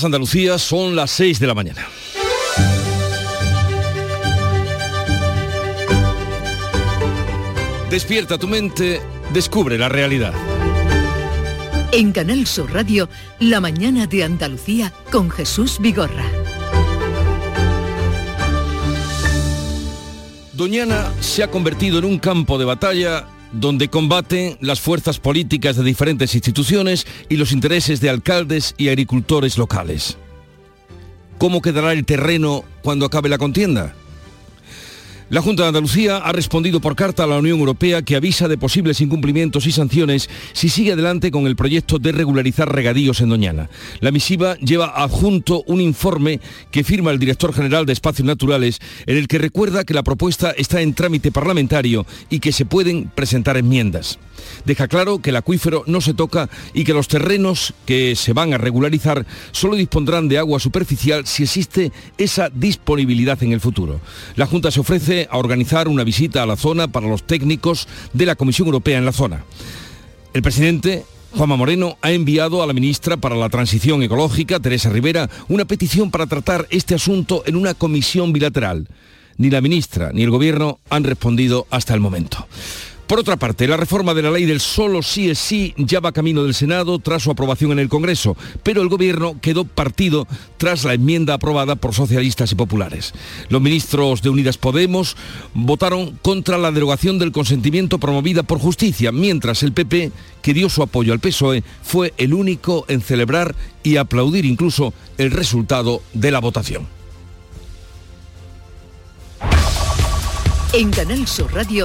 Andalucía son las 6 de la mañana. Despierta tu mente, descubre la realidad. En Canal Sur Radio, La mañana de Andalucía con Jesús Vigorra. Doñana se ha convertido en un campo de batalla donde combaten las fuerzas políticas de diferentes instituciones y los intereses de alcaldes y agricultores locales. ¿Cómo quedará el terreno cuando acabe la contienda? La Junta de Andalucía ha respondido por carta a la Unión Europea que avisa de posibles incumplimientos y sanciones si sigue adelante con el proyecto de regularizar regadíos en Doñana. La misiva lleva adjunto un informe que firma el director general de Espacios Naturales en el que recuerda que la propuesta está en trámite parlamentario y que se pueden presentar enmiendas. Deja claro que el acuífero no se toca y que los terrenos que se van a regularizar solo dispondrán de agua superficial si existe esa disponibilidad en el futuro. La Junta se ofrece a organizar una visita a la zona para los técnicos de la Comisión Europea en la zona. El presidente Juanma Moreno ha enviado a la ministra para la Transición Ecológica, Teresa Rivera, una petición para tratar este asunto en una comisión bilateral. Ni la ministra ni el Gobierno han respondido hasta el momento. Por otra parte, la reforma de la ley del solo sí es sí ya va camino del Senado tras su aprobación en el Congreso, pero el Gobierno quedó partido tras la enmienda aprobada por socialistas y populares. Los ministros de Unidas Podemos votaron contra la derogación del consentimiento promovida por justicia, mientras el PP, que dio su apoyo al PSOE, fue el único en celebrar y aplaudir incluso el resultado de la votación. En Canal Sur Radio,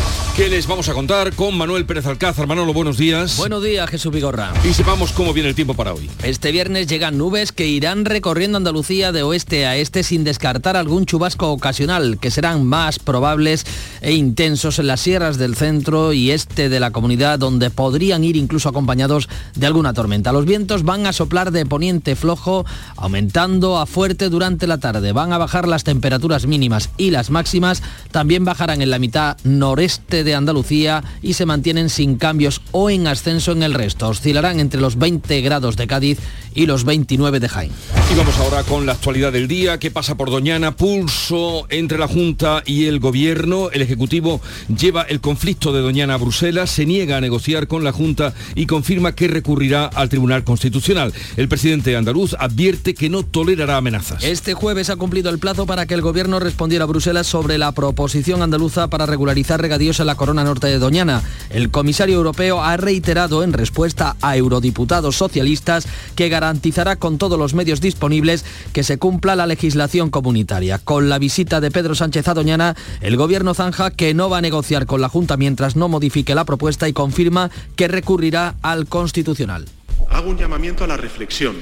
¿Qué les vamos a contar con Manuel Pérez Alcázar? Manolo, buenos días. Buenos días, Jesús Vigorra. Y sepamos cómo viene el tiempo para hoy. Este viernes llegan nubes que irán recorriendo Andalucía de oeste a este sin descartar algún chubasco ocasional, que serán más probables e intensos en las sierras del centro y este de la comunidad, donde podrían ir incluso acompañados de alguna tormenta. Los vientos van a soplar de poniente flojo, aumentando a fuerte durante la tarde. Van a bajar las temperaturas mínimas y las máximas también bajarán en la mitad noreste de Andalucía y se mantienen sin cambios o en ascenso en el resto. Oscilarán entre los 20 grados de Cádiz y los 29 de Jaén. Y vamos ahora con la actualidad del día. ¿Qué pasa por Doñana? Pulso entre la Junta y el Gobierno. El Ejecutivo lleva el conflicto de Doñana a Bruselas, se niega a negociar con la Junta y confirma que recurrirá al Tribunal Constitucional. El presidente andaluz advierte que no tolerará amenazas. Este jueves ha cumplido el plazo para que el Gobierno respondiera a Bruselas sobre la proposición andaluza para regularizar regadíos en la corona norte de Doñana. El comisario europeo ha reiterado en respuesta a eurodiputados socialistas que garantizará con todos los medios disponibles que se cumpla la legislación comunitaria. Con la visita de Pedro Sánchez a Doñana, el gobierno zanja que no va a negociar con la Junta mientras no modifique la propuesta y confirma que recurrirá al Constitucional. Hago un llamamiento a la reflexión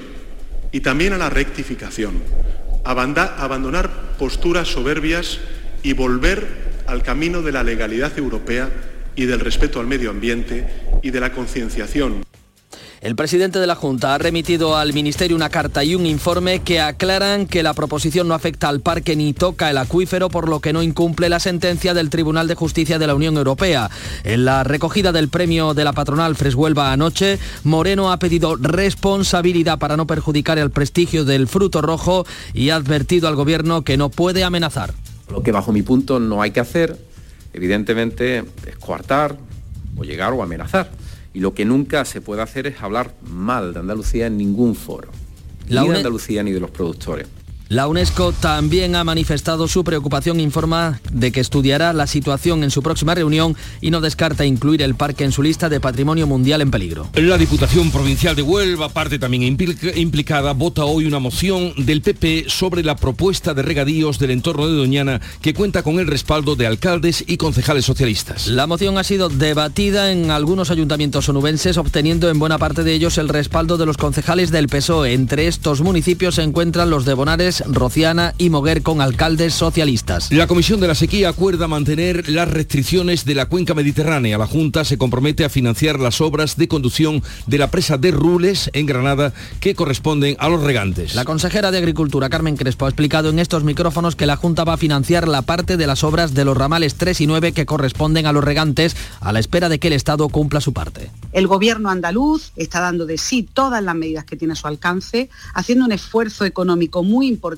y también a la rectificación. Abandonar posturas soberbias y volver al camino de la legalidad europea y del respeto al medio ambiente y de la concienciación. El presidente de la Junta ha remitido al Ministerio una carta y un informe que aclaran que la proposición no afecta al parque ni toca el acuífero, por lo que no incumple la sentencia del Tribunal de Justicia de la Unión Europea. En la recogida del premio de la patronal Freshuelva anoche, Moreno ha pedido responsabilidad para no perjudicar el prestigio del fruto rojo y ha advertido al Gobierno que no puede amenazar. Lo que bajo mi punto no hay que hacer, evidentemente, es coartar o llegar o amenazar. Y lo que nunca se puede hacer es hablar mal de Andalucía en ningún foro. ni de Andalucía ni de los productores. La UNESCO también ha manifestado su preocupación, informa de que estudiará la situación en su próxima reunión y no descarta incluir el parque en su lista de patrimonio mundial en peligro. La Diputación Provincial de Huelva, parte también implicada, vota hoy una moción del PP sobre la propuesta de regadíos del entorno de Doñana que cuenta con el respaldo de alcaldes y concejales socialistas. La moción ha sido debatida en algunos ayuntamientos onubenses, obteniendo en buena parte de ellos el respaldo de los concejales del PSOE. Entre estos municipios se encuentran los de Bonares, Rociana y Moguer con alcaldes socialistas. La Comisión de la Sequía acuerda mantener las restricciones de la cuenca mediterránea. La Junta se compromete a financiar las obras de conducción de la presa de Rules en Granada que corresponden a los regantes. La consejera de Agricultura, Carmen Crespo, ha explicado en estos micrófonos que la Junta va a financiar la parte de las obras de los ramales 3 y 9 que corresponden a los regantes a la espera de que el Estado cumpla su parte. El gobierno andaluz está dando de sí todas las medidas que tiene a su alcance, haciendo un esfuerzo económico muy importante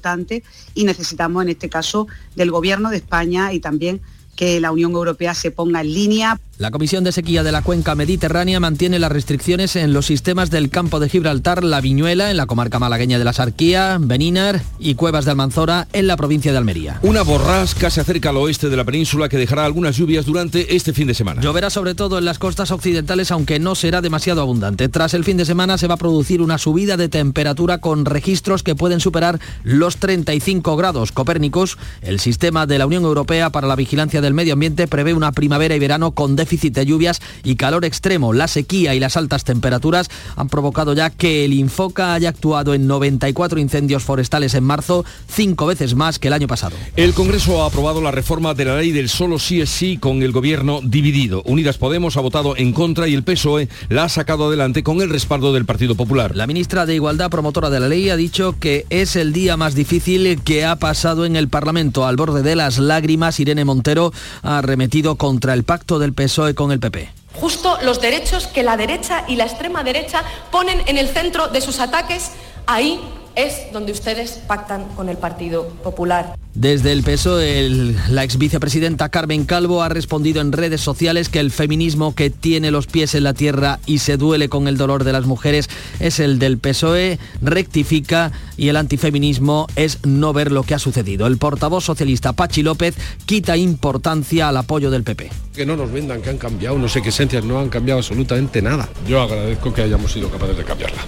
y necesitamos en este caso del gobierno de España y también que la Unión Europea se ponga en línea. La Comisión de Sequía de la Cuenca Mediterránea mantiene las restricciones en los sistemas del campo de Gibraltar, La Viñuela, en la comarca malagueña de la Sarquía, Benínar y Cuevas de Almanzora, en la provincia de Almería. Una borrasca se acerca al oeste de la península que dejará algunas lluvias durante este fin de semana. Lloverá sobre todo en las costas occidentales, aunque no será demasiado abundante. Tras el fin de semana se va a producir una subida de temperatura con registros que pueden superar los 35 grados. Copérnicos, el sistema de la Unión Europea para la vigilancia del medio ambiente, prevé una primavera y verano con déficit déficit de lluvias y calor extremo. La sequía y las altas temperaturas han provocado ya que el Infoca haya actuado en 94 incendios forestales en marzo, cinco veces más que el año pasado. El Congreso ha aprobado la reforma de la ley del solo sí es sí con el gobierno dividido. Unidas Podemos ha votado en contra y el PSOE la ha sacado adelante con el respaldo del Partido Popular. La ministra de Igualdad, promotora de la ley, ha dicho que es el día más difícil que ha pasado en el Parlamento. Al borde de las lágrimas, Irene Montero ha arremetido contra el pacto del PSOE con el PP. Justo los derechos que la derecha y la extrema derecha ponen en el centro de sus ataques, ahí es donde ustedes pactan con el Partido Popular. Desde el PSOE, la ex vicepresidenta Carmen Calvo ha respondido en redes sociales que el feminismo que tiene los pies en la tierra y se duele con el dolor de las mujeres es el del PSOE, rectifica y el antifeminismo es no ver lo que ha sucedido. El portavoz socialista Pachi López quita importancia al apoyo del PP. Que no nos vendan que han cambiado, no sé qué esencias, no han cambiado absolutamente nada. Yo agradezco que hayamos sido capaces de cambiarla.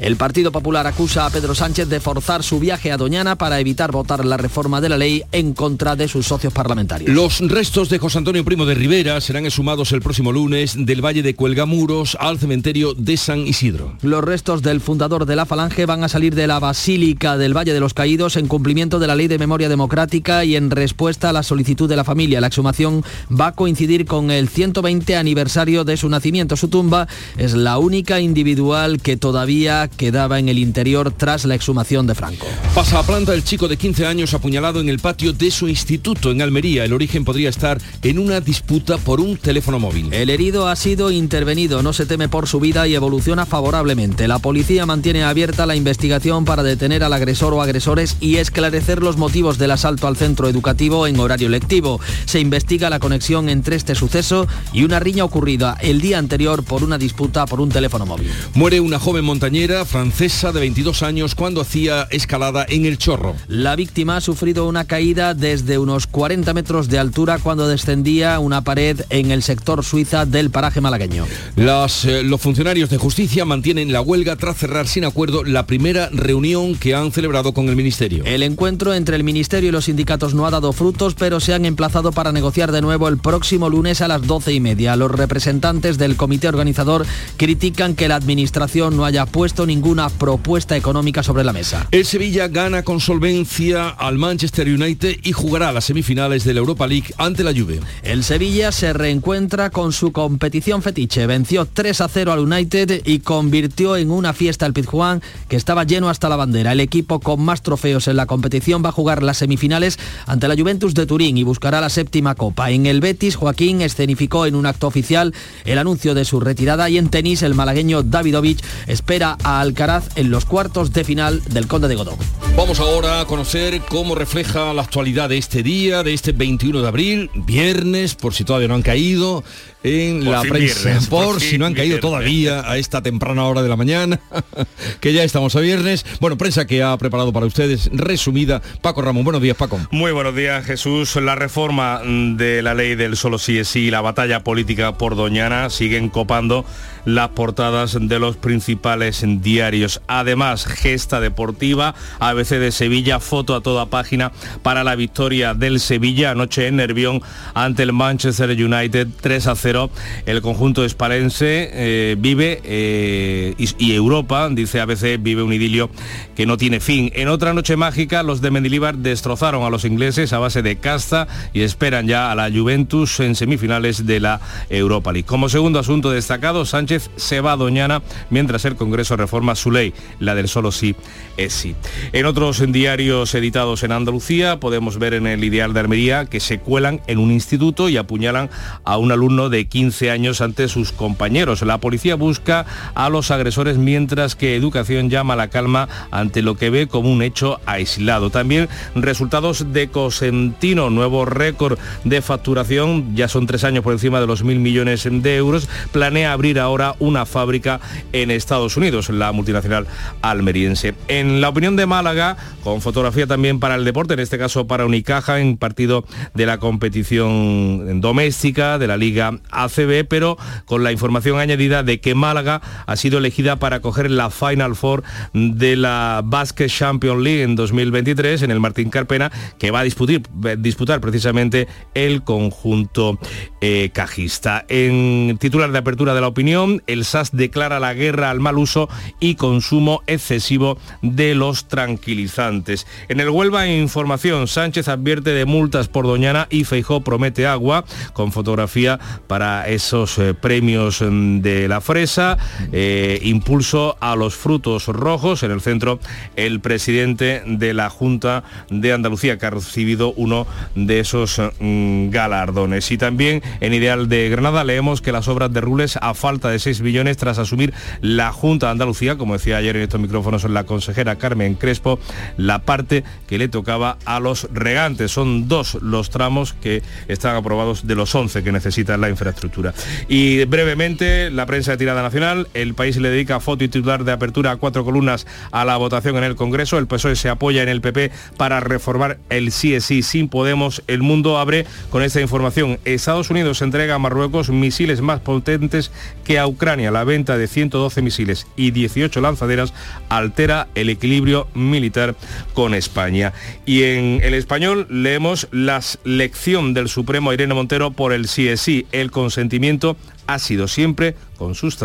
El Partido Popular acusa a Pedro Sánchez de forzar su viaje a Doñana para evitar votar la reforma de la ley en contra de sus socios parlamentarios. Los restos de José Antonio Primo de Rivera serán exhumados el próximo lunes del Valle de Cuelgamuros al cementerio de San Isidro. Los restos del fundador de la Falange van a salir de la Basílica del Valle de los Caídos en cumplimiento de la Ley de Memoria Democrática y en respuesta a la solicitud de la familia. La exhumación va a coincidir con el 120 aniversario de su nacimiento. Su tumba es la única individual que todavía quedaba en el interior tras la exhumación de Franco. Pasa a planta el chico de 15 años apuñalado en el patio de su instituto en Almería. El origen podría estar en una disputa por un teléfono móvil. El herido ha sido intervenido, no se teme por su vida y evoluciona favorablemente. La policía mantiene abierta la investigación para detener al agresor o agresores y esclarecer los motivos del asalto al centro educativo en horario lectivo. Se investiga la conexión entre este suceso y una riña ocurrida el día anterior por una disputa por un teléfono móvil. Muere una joven montañera francesa de 22 años cuando hacía escalada en el Chorro. La víctima ha sufrido una caída desde unos 40 metros de altura cuando descendía una pared en el sector Suiza del paraje malagueño. Las, eh, los funcionarios de justicia mantienen la huelga tras cerrar sin acuerdo la primera reunión que han celebrado con el Ministerio. El encuentro entre el Ministerio y los sindicatos no ha dado frutos, pero se han emplazado para negociar de nuevo el próximo lunes a las 12 y media. Los representantes del comité organizador critican que la Administración no haya puesto ninguna propuesta económica sobre la mesa. El Sevilla gana con solvencia al Manchester United y jugará las semifinales de la Europa League ante la Juve. El Sevilla se reencuentra con su competición fetiche. Venció 3 a 0 al United y convirtió en una fiesta el Pizjuán que estaba lleno hasta la bandera. El equipo con más trofeos en la competición va a jugar las semifinales ante la Juventus de Turín y buscará la séptima copa. En el Betis, Joaquín escenificó en un acto oficial el anuncio de su retirada y en tenis el malagueño Davidovich espera a Alcaraz en los cuartos de final del Conde de Godó. Vamos ahora a conocer cómo refleja la actualidad de este día, de este 21 de abril, viernes, por si todavía no han caído, en la prensa, por, si no han caído todavía a esta temprana hora de la mañana, que ya estamos a viernes. Bueno, prensa que ha preparado para ustedes, resumida. Paco Ramón, buenos días, Paco. Muy buenos días, Jesús. La reforma de la ley del solo sí es sí y la batalla política por Doñana siguen copando las portadas de los principales diarios. Además, gesta deportiva, ABC de Sevilla, foto a toda página para la victoria del Sevilla anoche en Nervión ante el Manchester United 3 a 0. El conjunto espalense eh, vive eh, y, Europa, dice ABC, vive un idilio que no tiene fin. En otra noche mágica, los de Mendilibar destrozaron a los ingleses a base de casta y esperan ya a la Juventus en semifinales de la Europa League. Como segundo asunto destacado, Sánchez se va a Doñana mientras el Congreso reforma su ley, la del solo sí es sí. En otros diarios editados en Andalucía podemos ver en el Ideal de Almería que se cuelan en un instituto y apuñalan a un alumno de 15 años ante sus compañeros. La policía busca a los agresores mientras que Educación llama a la calma ante lo que ve como un hecho aislado. También resultados de Cosentino, nuevo récord de facturación, ya son tres años por encima de los mil millones de euros, planea abrir ahora una fábrica en Estados Unidos, la multinacional almeriense. En la opinión de Málaga, con fotografía también para el deporte, en este caso para Unicaja, en partido de la competición doméstica de la Liga ACB, pero con la información añadida de que Málaga ha sido elegida para coger la Final Four de la Basket Champions League en 2023 en el Martín Carpena, que va a disputar, disputar precisamente el conjunto eh, cajista. En titular de apertura de la opinión, el SAS declara la guerra al mal uso y consumo excesivo de los tranquilizantes. En el Huelva Información, Sánchez advierte de multas por Doñana y Feijó promete agua, con fotografía para esos eh, premios mm, de la fresa, eh, impulso a los frutos rojos, en el centro el presidente de la Junta de Andalucía, que ha recibido uno de esos mm, galardones. Y también en Ideal de Granada leemos que las obras de Rules a falta de 6 billones tras asumir la Junta de Andalucía, como decía ayer en estos micrófonos la consejera Carmen Crespo, la parte que le tocaba a los regantes. Son dos los tramos que están aprobados de los 11 que necesita la infraestructura. Y brevemente, la prensa de tirada nacional, el país le dedica foto y titular de apertura a cuatro columnas a la votación en el Congreso. El PSOE se apoya en el PP para reformar el CSI sin Podemos. El mundo abre con esta información. Estados Unidos entrega a Marruecos misiles más potentes que a Ucrania. La venta de 112 misiles y 18 lanzaderas altera el equilibrio militar con España. Y en el español leemos la lección del Supremo Irene Montero por el CSI. El consentimiento ha sido siempre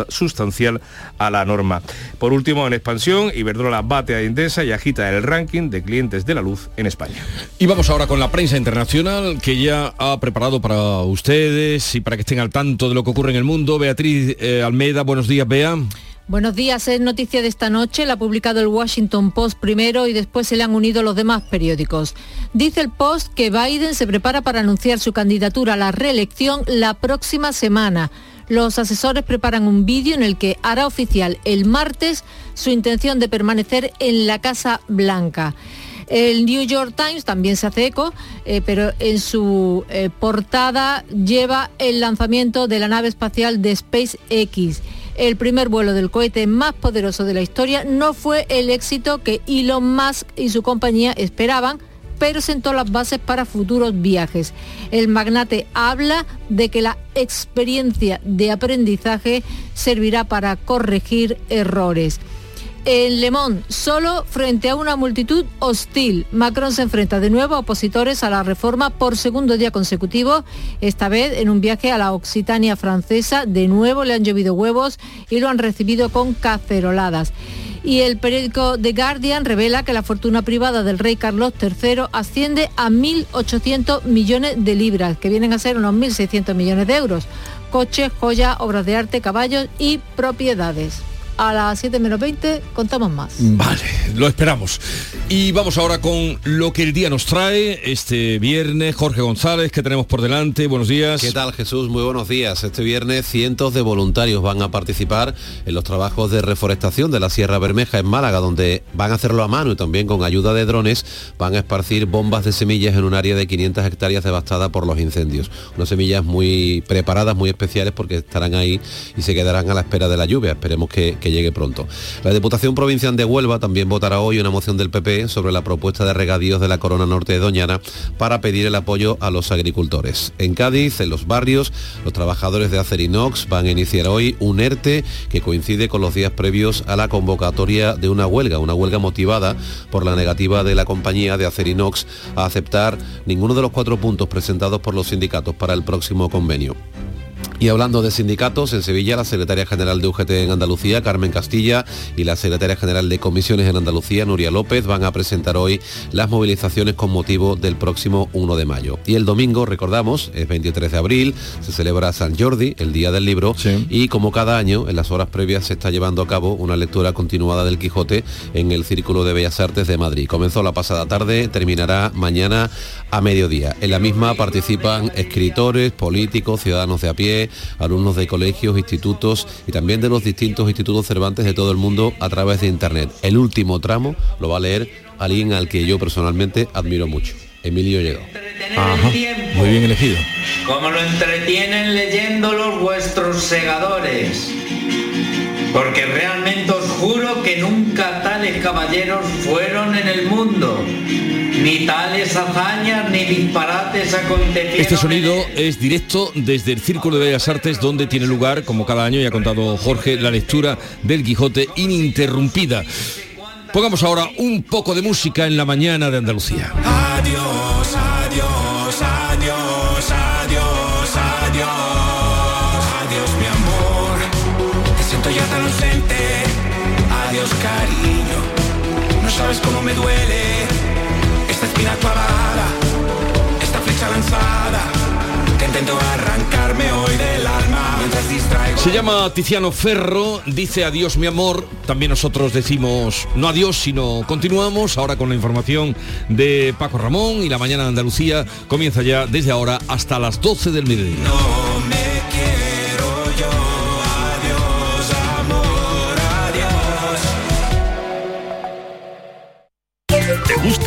sustancial a la norma. Por último, en expansión, Iberdrola bate a Indesa y agita el ranking de clientes de la luz en España. Y vamos ahora con la prensa internacional que ya ha preparado para ustedes y para que estén al tanto de lo que ocurre en el mundo. Beatriz eh, Almeida, buenos días, Bea. Buenos días, es noticia de esta noche, la ha publicado el Washington Post primero y después se le han unido los demás periódicos. Dice el Post que Biden se prepara para anunciar su candidatura a la reelección la próxima semana. Los asesores preparan un vídeo en el que hará oficial el martes su intención de permanecer en la Casa Blanca. El New York Times también se hace eco, eh, pero en su eh, portada lleva el lanzamiento de la nave espacial de SpaceX. El primer vuelo del cohete más poderoso de la historia no fue el éxito que Elon Musk y su compañía esperaban, pero sentó las bases para futuros viajes. El magnate habla de que la experiencia de aprendizaje servirá para corregir errores. En Le Monde, solo frente a una multitud hostil, Macron se enfrenta de nuevo a opositores a la reforma por segundo día consecutivo, esta vez en un viaje a la Occitania francesa. De nuevo le han llovido huevos y lo han recibido con caceroladas y el periódico The Guardian revela que la fortuna privada del rey Carlos III asciende a 1.800 millones de libras, que vienen a ser unos 1.600 millones de euros. Coches, joyas, obras de arte, caballos y propiedades a las 7 menos 20 contamos más. Vale, lo esperamos. Y vamos ahora con lo que el día nos trae este viernes. Jorge González, que tenemos por delante. Buenos días. ¿Qué tal Jesús? Muy buenos días. Este viernes cientos de voluntarios van a participar en los trabajos de reforestación de la Sierra Bermeja en Málaga, donde van a hacerlo a mano y también con ayuda de drones van a esparcir bombas de semillas en un área de 500 hectáreas devastada por los incendios. Unas semillas muy preparadas, muy especiales porque estarán ahí y se quedarán a la espera de la lluvia. Esperemos que, que llegue pronto. La Diputación Provincial de Huelva también votará hoy una moción del PP sobre la propuesta de regadíos de la Corona Norte de Doñana para pedir el apoyo a los agricultores. En Cádiz, en los barrios, los trabajadores de Acerinox van a iniciar hoy un ERTE que coincide con los días previos a la convocatoria de una huelga, una huelga motivada por la negativa de la compañía de Acerinox a aceptar ninguno de los cuatro puntos presentados por los sindicatos para el próximo convenio. Y hablando de sindicatos, en Sevilla la secretaria general de UGT en Andalucía, Carmen Castilla, y la secretaria general de comisiones en Andalucía, Nuria López, van a presentar hoy las movilizaciones con motivo del próximo 1 de mayo. Y el domingo, recordamos, es 23 de abril, se celebra San Jordi, el Día del Libro, y como cada año, en las horas previas se está llevando a cabo una lectura continuada del Quijote en el Círculo de Bellas Artes de Madrid. Comenzó la pasada tarde, terminará mañana a mediodía. En la misma participan escritores, políticos, ciudadanos de a pie, alumnos de colegios, institutos y también de los distintos institutos Cervantes de todo el mundo a través de Internet. El último tramo lo va a leer alguien al que yo personalmente admiro mucho, Emilio Llegó. muy bien elegido. Como lo entretienen leyéndolo vuestros segadores. Porque realmente os juro que nunca tales caballeros fueron en el mundo ni tales hazañas ni disparates acontecieron. Este sonido es directo desde el Círculo de Bellas Artes donde tiene lugar, como cada año, y ha contado Jorge, la lectura del Quijote ininterrumpida. Pongamos ahora un poco de música en la mañana de Andalucía. Adiós, adiós, adiós, adiós, adiós, adiós mi amor. Te siento ya tan ausente. Adiós cariño. No sabes cómo me duele esta clavada, esta flecha lanzada, que intento arrancarme hoy del alma mientras distraigo. Se llama Tiziano Ferro, dice adiós mi amor, también nosotros decimos no adiós, sino continuamos ahora con la información de Paco Ramón y la mañana de Andalucía comienza ya desde ahora hasta las 12 del mediodía. No me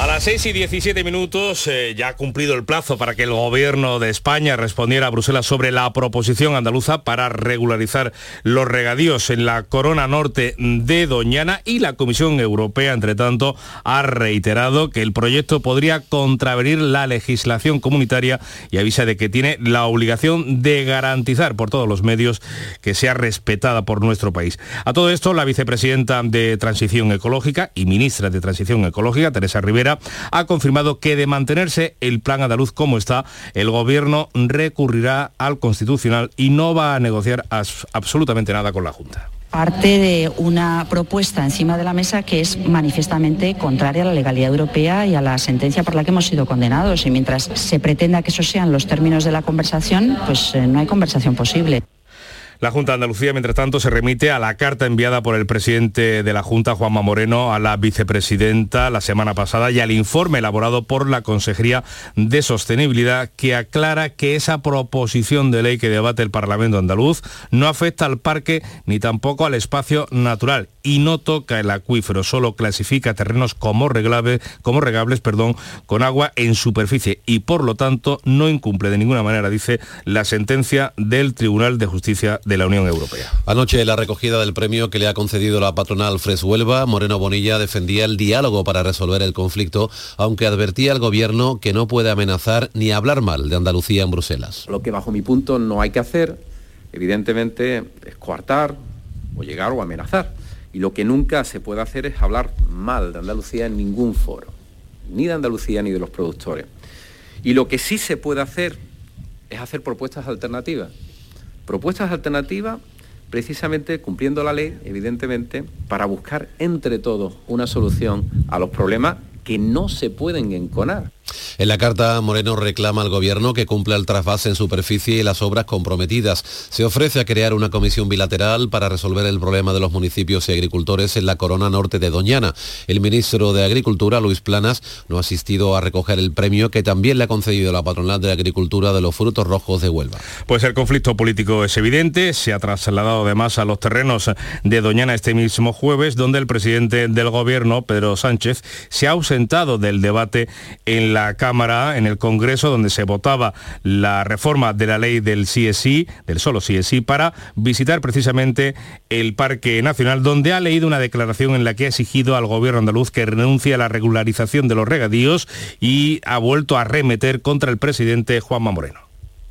A las 6 y 17 minutos eh, ya ha cumplido el plazo para que el gobierno de España respondiera a Bruselas sobre la proposición andaluza para regularizar los regadíos en la corona norte de Doñana y la Comisión Europea, entre tanto, ha reiterado que el proyecto podría contravenir la legislación comunitaria y avisa de que tiene la obligación de garantizar por todos los medios que sea respetada por nuestro país. A todo esto, la vicepresidenta de Transición Ecológica y ministra de Transición Ecológica, Teresa Rivera, ha confirmado que de mantenerse el plan andaluz como está, el gobierno recurrirá al Constitucional y no va a negociar absolutamente nada con la Junta. parte de una propuesta encima de la mesa que es manifiestamente contraria a la legalidad europea y a la sentencia por la que hemos sido condenados. Y mientras se pretenda que esos sean los términos de la conversación, pues eh, no hay conversación posible. La Junta de Andalucía, mientras tanto, se remite a la carta enviada por el presidente de la Junta, Juanma Moreno, a la vicepresidenta la semana pasada y al informe elaborado por la Consejería de Sostenibilidad que aclara que esa proposición de ley que debate el Parlamento andaluz no afecta al parque ni tampoco al espacio natural y no toca el acuífero, solo clasifica terrenos como, reglable- como regables perdón, con agua en superficie y por lo tanto no incumple de ninguna manera, dice, la sentencia del Tribunal de Justicia de la Unión Europea. Anoche, en la recogida del premio que le ha concedido la patronal Fres Huelva, Moreno Bonilla defendía el diálogo para resolver el conflicto, aunque advertía al gobierno que no puede amenazar ni hablar mal de Andalucía en Bruselas. Lo que bajo mi punto no hay que hacer, evidentemente, es coartar o llegar o amenazar. Y lo que nunca se puede hacer es hablar mal de Andalucía en ningún foro. ni de Andalucía ni de los productores. Y lo que sí se puede hacer es hacer propuestas alternativas. Propuestas alternativas precisamente cumpliendo la ley, evidentemente, para buscar entre todos una solución a los problemas que no se pueden enconar. En la carta, Moreno reclama al Gobierno que cumpla el trasvase en superficie y las obras comprometidas. Se ofrece a crear una comisión bilateral para resolver el problema de los municipios y agricultores en la corona norte de Doñana. El ministro de Agricultura, Luis Planas, no ha asistido a recoger el premio que también le ha concedido la patronal de Agricultura de los frutos rojos de Huelva. Pues el conflicto político es evidente, se ha trasladado además a los terrenos de Doñana este mismo jueves, donde el presidente del Gobierno, Pedro Sánchez, se ha ausentado del debate en la Cámara, en el Congreso, donde se votaba la reforma de la ley del CSI, del solo CSI, para visitar precisamente el Parque Nacional, donde ha leído una declaración en la que ha exigido al gobierno andaluz que renuncie a la regularización de los regadíos y ha vuelto a remeter contra el presidente Juanma Moreno.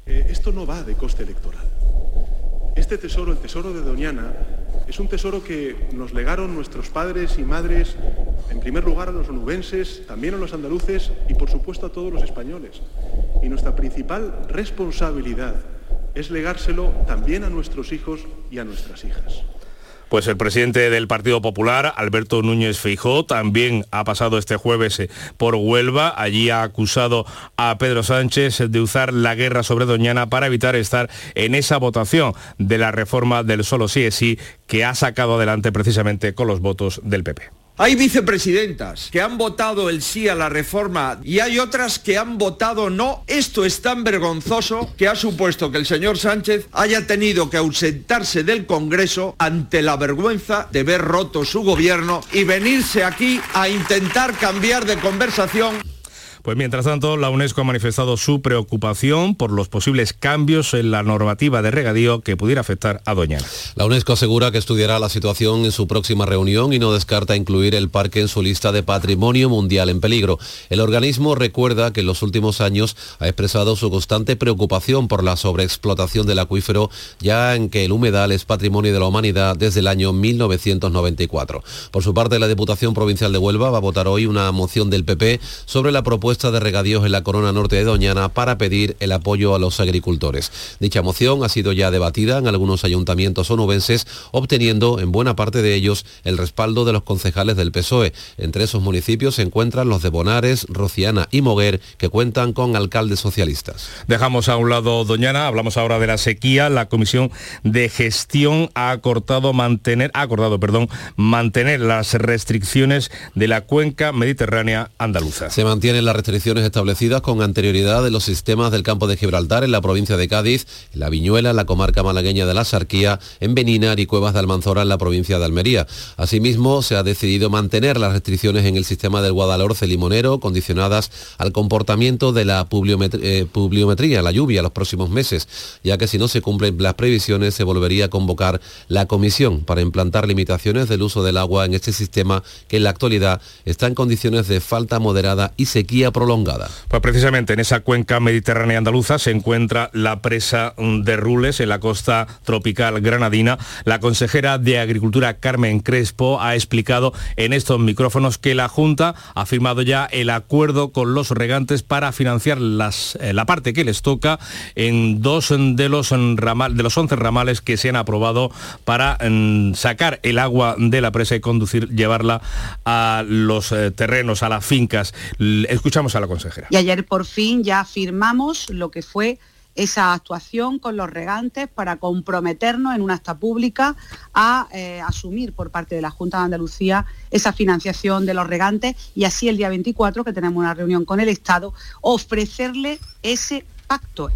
Eh, esto no va de coste electoral. Este tesoro, el tesoro de Doñana, es un tesoro que nos legaron nuestros padres y madres, en primer lugar a los onubenses, también a los andaluces y por supuesto a todos los españoles. Y nuestra principal responsabilidad es legárselo también a nuestros hijos y a nuestras hijas. Pues el presidente del Partido Popular, Alberto Núñez Feijó, también ha pasado este jueves eh, por Huelva. Allí ha acusado a Pedro Sánchez de usar la guerra sobre Doñana para evitar estar en esa votación de la reforma del solo sí es sí que ha sacado adelante precisamente con los votos del PP. Hay vicepresidentas que han votado el sí a la reforma y hay otras que han votado no. Esto es tan vergonzoso que ha supuesto que el señor Sánchez haya tenido que ausentarse del Congreso ante la vergüenza de ver roto su gobierno y venirse aquí a intentar cambiar de conversación pues mientras tanto, la UNESCO ha manifestado su preocupación por los posibles cambios en la normativa de regadío que pudiera afectar a Doñana. La UNESCO asegura que estudiará la situación en su próxima reunión y no descarta incluir el parque en su lista de patrimonio mundial en peligro. El organismo recuerda que en los últimos años ha expresado su constante preocupación por la sobreexplotación del acuífero, ya en que el humedal es patrimonio de la humanidad desde el año 1994. Por su parte, la Diputación Provincial de Huelva va a votar hoy una moción del PP sobre la propuesta de regadíos en la corona norte de Doñana para pedir el apoyo a los agricultores. Dicha moción ha sido ya debatida en algunos ayuntamientos onubenses, obteniendo en buena parte de ellos el respaldo de los concejales del PSOE. Entre esos municipios se encuentran los de Bonares, Rociana y Moguer, que cuentan con alcaldes socialistas. Dejamos a un lado Doñana, hablamos ahora de la sequía. La Comisión de Gestión ha acordado mantener, ha acordado, perdón, mantener las restricciones de la cuenca mediterránea andaluza. Se mantiene la restricciones establecidas con anterioridad en los sistemas del campo de Gibraltar en la provincia de Cádiz, en la Viñuela, en la comarca malagueña de la Sarquía, en Beninar y Cuevas de Almanzora en la provincia de Almería. Asimismo, se ha decidido mantener las restricciones en el sistema del Guadalhorce limonero, condicionadas al comportamiento de la eh, pluviometría, la lluvia, los próximos meses, ya que si no se cumplen las previsiones se volvería a convocar la comisión para implantar limitaciones del uso del agua en este sistema que en la actualidad está en condiciones de falta moderada y sequía prolongada. Pues precisamente en esa cuenca mediterránea andaluza se encuentra la presa de Rules en la costa tropical granadina. La consejera de Agricultura Carmen Crespo ha explicado en estos micrófonos que la Junta ha firmado ya el acuerdo con los regantes para financiar las, eh, la parte que les toca en dos de los, ramal, de los 11 ramales que se han aprobado para mm, sacar el agua de la presa y conducir, llevarla a los eh, terrenos, a las fincas. Escucha a la consejera. Y ayer por fin ya firmamos lo que fue esa actuación con los regantes para comprometernos en una acta pública a eh, asumir por parte de la Junta de Andalucía esa financiación de los regantes y así el día 24, que tenemos una reunión con el Estado, ofrecerle ese pacto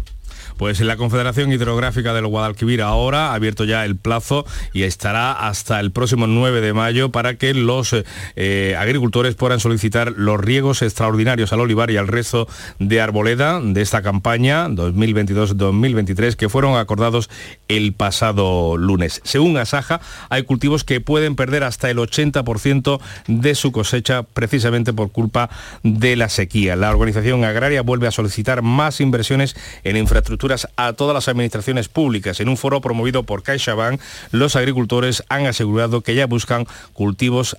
pues la Confederación Hidrográfica del Guadalquivir ahora ha abierto ya el plazo y estará hasta el próximo 9 de mayo para que los eh, agricultores puedan solicitar los riegos extraordinarios al olivar y al resto de arboleda de esta campaña 2022-2023 que fueron acordados el pasado lunes. Según Asaja, hay cultivos que pueden perder hasta el 80% de su cosecha precisamente por culpa de la sequía. La organización agraria vuelve a solicitar más inversiones en infraestructura a todas las administraciones públicas. En un foro promovido por CaixaBank, los agricultores han asegurado que ya buscan cultivos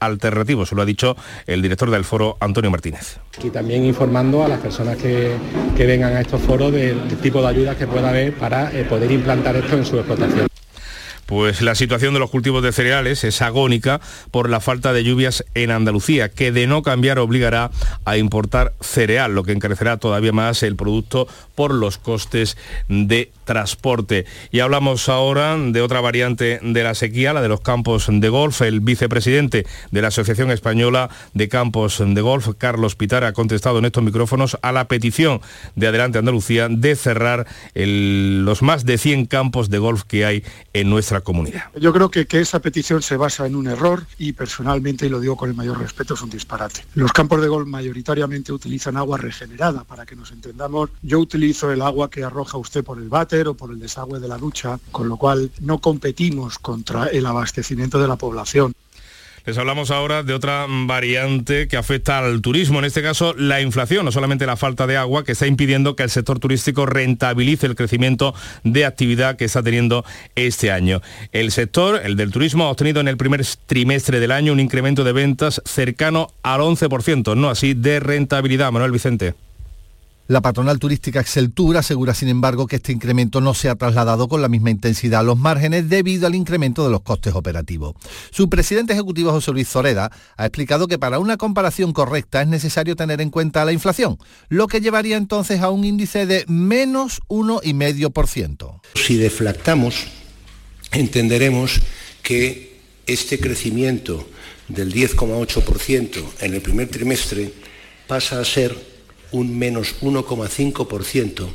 alternativos, lo ha dicho el director del foro, Antonio Martínez. Y también informando a las personas que, vengan a estos foros del, tipo de ayudas que pueda haber para eh, poder implantar esto en su explotación. Pues la situación de los cultivos de cereales es agónica por la falta de lluvias en Andalucía, que de no cambiar obligará a importar cereal, lo que encarecerá todavía más el producto por los costes de transporte. Y hablamos ahora de otra variante de la sequía, la de los campos de golf. El vicepresidente de la Asociación Española de Campos de Golf, Carlos Pitar, ha contestado en estos micrófonos a la petición de Adelante Andalucía de cerrar los más de 100 campos de golf que hay en nuestra comunidad. Yo creo que, que esa petición se basa en un error y personalmente, y lo digo con el mayor respeto, es un disparate. Los campos de golf mayoritariamente utilizan agua regenerada, para que nos entendamos. Yo utilizo el agua que arroja usted por el váter por el desagüe de la ducha, con lo cual no competimos contra el abastecimiento de la población. Les hablamos ahora de otra variante que afecta al turismo, en este caso la inflación, no solamente la falta de agua, que está impidiendo que el sector turístico rentabilice el crecimiento de actividad que está teniendo este año. El sector, el del turismo, ha obtenido en el primer trimestre del año un incremento de ventas cercano al 11%, no así de rentabilidad. Manuel Vicente. La patronal turística Exceltur asegura, sin embargo, que este incremento no se ha trasladado con la misma intensidad a los márgenes debido al incremento de los costes operativos. Su presidente ejecutivo, José Luis Zoreda, ha explicado que para una comparación correcta es necesario tener en cuenta la inflación, lo que llevaría entonces a un índice de menos 1,5%. Si deflactamos, entenderemos que este crecimiento del 10,8% en el primer trimestre pasa a ser un menos 1,5%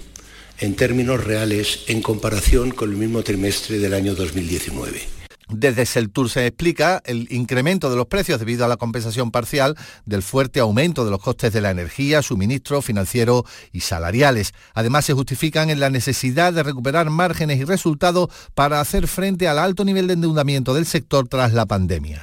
en términos reales en comparación con el mismo trimestre del año 2019. Desde Seltur se explica el incremento de los precios debido a la compensación parcial del fuerte aumento de los costes de la energía, suministro, financiero y salariales. Además, se justifican en la necesidad de recuperar márgenes y resultados para hacer frente al alto nivel de endeudamiento del sector tras la pandemia.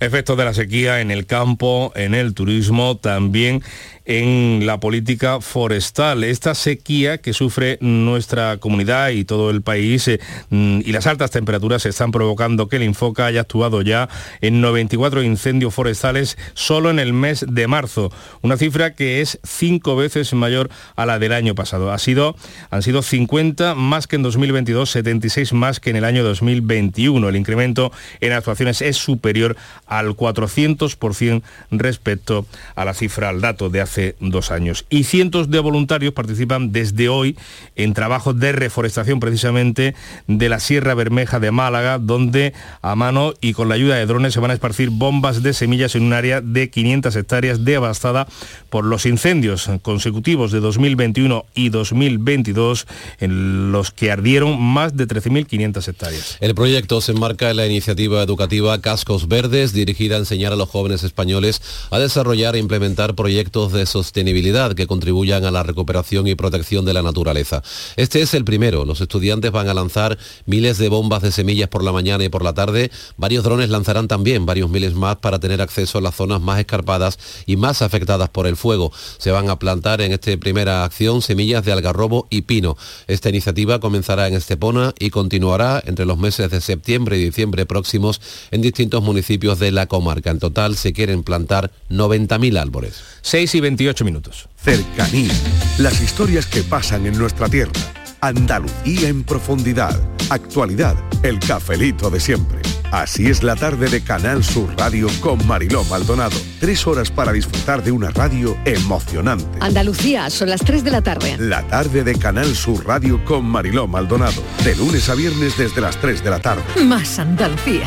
Efectos de la sequía en el campo, en el turismo, también en la política forestal. Esta sequía que sufre nuestra comunidad y todo el país eh, mm, y las altas temperaturas están provocando que el Infoca haya actuado ya en 94 incendios forestales solo en el mes de marzo, una cifra que es cinco veces mayor a la del año pasado. Ha sido, han sido 50 más que en 2022, 76 más que en el año 2021. El incremento en actuaciones es superior al 400% respecto a la cifra, al dato de hace dos años. Y cientos de voluntarios participan desde hoy en trabajos de reforestación precisamente de la Sierra Bermeja de Málaga, donde a mano y con la ayuda de drones se van a esparcir bombas de semillas en un área de 500 hectáreas devastada por los incendios consecutivos de 2021 y 2022 en los que ardieron más de 13.500 hectáreas. El proyecto se enmarca en la iniciativa educativa Cascos Verdes, dirigida a enseñar a los jóvenes españoles a desarrollar e implementar proyectos de sostenibilidad que contribuyan a la recuperación y protección de la naturaleza. Este es el primero. Los estudiantes van a lanzar miles de bombas de semillas por la mañana y por la tarde. Varios drones lanzarán también varios miles más para tener acceso a las zonas más escarpadas y más afectadas por el fuego. Se van a plantar en esta primera acción semillas de algarrobo y pino. Esta iniciativa comenzará en Estepona y continuará entre los meses de septiembre y diciembre próximos en distintos municipios de la comarca. En total se quieren plantar 90.000 árboles. 6 y 28 minutos. Cercanía. Las historias que pasan en nuestra tierra. Andalucía en profundidad. Actualidad. El cafelito de siempre. Así es la tarde de Canal Sur Radio con Mariló Maldonado. Tres horas para disfrutar de una radio emocionante. Andalucía, son las 3 de la tarde. La tarde de Canal Sur Radio con Mariló Maldonado. De lunes a viernes desde las 3 de la tarde. Más Andalucía.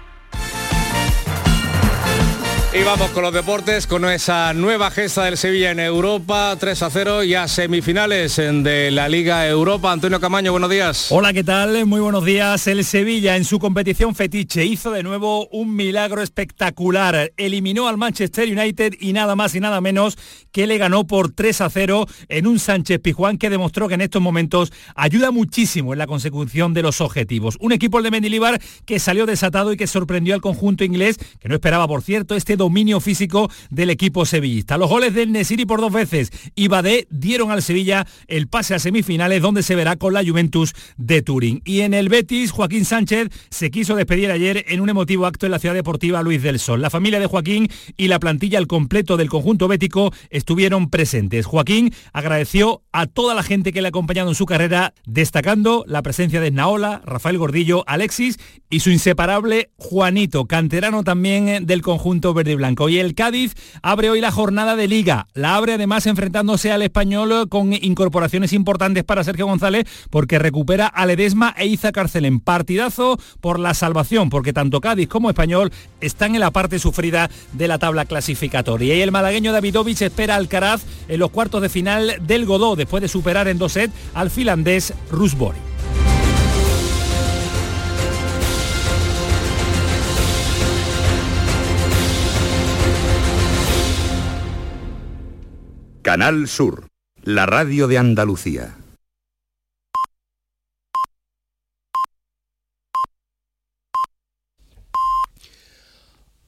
Y vamos con los deportes, con esa nueva gesta del Sevilla en Europa, 3 a 0 y a semifinales de la Liga Europa. Antonio Camaño, buenos días. Hola, ¿qué tal? Muy buenos días. El Sevilla en su competición fetiche hizo de nuevo un milagro espectacular. Eliminó al Manchester United y nada más y nada menos que le ganó por 3 a 0 en un Sánchez Pijuán que demostró que en estos momentos ayuda muchísimo en la consecución de los objetivos. Un equipo de Mendilibar que salió desatado y que sorprendió al conjunto inglés, que no esperaba, por cierto, este dominio físico del equipo sevillista. Los goles del Nesiri por dos veces y Badé dieron al Sevilla el pase a semifinales donde se verá con la Juventus de Turín. Y en el Betis, Joaquín Sánchez se quiso despedir ayer en un emotivo acto en la ciudad deportiva Luis del Sol. La familia de Joaquín y la plantilla al completo del conjunto bético estuvieron presentes. Joaquín agradeció a toda la gente que le ha acompañado en su carrera, destacando la presencia de Naola, Rafael Gordillo, Alexis y su inseparable Juanito, canterano también del conjunto verde blanco. Y el Cádiz abre hoy la jornada de liga. La abre además enfrentándose al español con incorporaciones importantes para Sergio González porque recupera a Ledesma e Iza en Partidazo por la salvación, porque tanto Cádiz como Español están en la parte sufrida de la tabla clasificatoria. Y el malagueño Davidovich espera al Caraz en los cuartos de final del Godó después de superar en dos sets al finlandés Rusbori. Canal Sur, la radio de Andalucía.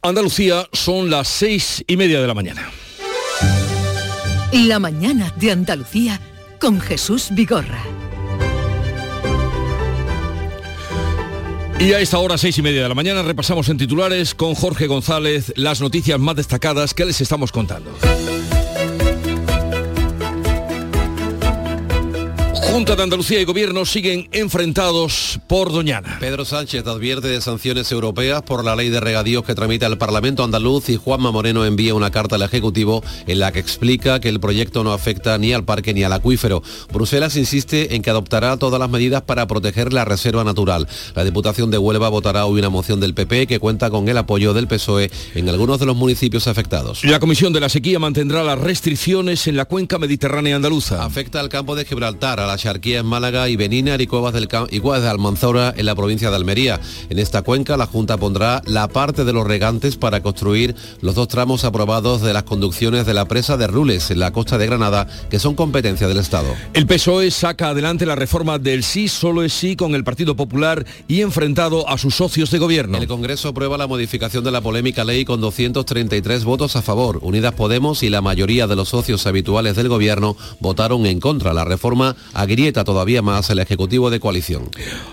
Andalucía son las seis y media de la mañana. La mañana de Andalucía con Jesús Vigorra. Y a esta hora, seis y media de la mañana, repasamos en titulares con Jorge González las noticias más destacadas que les estamos contando. Junta de Andalucía y Gobierno siguen enfrentados por Doñana. Pedro Sánchez advierte de sanciones europeas por la ley de regadíos que tramita el Parlamento andaluz y Juanma Moreno envía una carta al Ejecutivo en la que explica que el proyecto no afecta ni al parque ni al acuífero. Bruselas insiste en que adoptará todas las medidas para proteger la reserva natural. La Diputación de Huelva votará hoy una moción del PP que cuenta con el apoyo del PSOE en algunos de los municipios afectados. La Comisión de la Sequía mantendrá las restricciones en la cuenca mediterránea andaluza. Afecta al campo de Gibraltar, a la Charquía en Málaga y Benina y Cuevas, del y Cuevas de Almanzora en la provincia de Almería. En esta cuenca la Junta pondrá la parte de los regantes para construir los dos tramos aprobados de las conducciones de la presa de Rules en la costa de Granada, que son competencia del Estado. El PSOE saca adelante la reforma del sí solo es sí con el Partido Popular y enfrentado a sus socios de gobierno. El Congreso aprueba la modificación de la polémica ley con 233 votos a favor. Unidas Podemos y la mayoría de los socios habituales del gobierno votaron en contra. La reforma agrieta todavía más el Ejecutivo de coalición.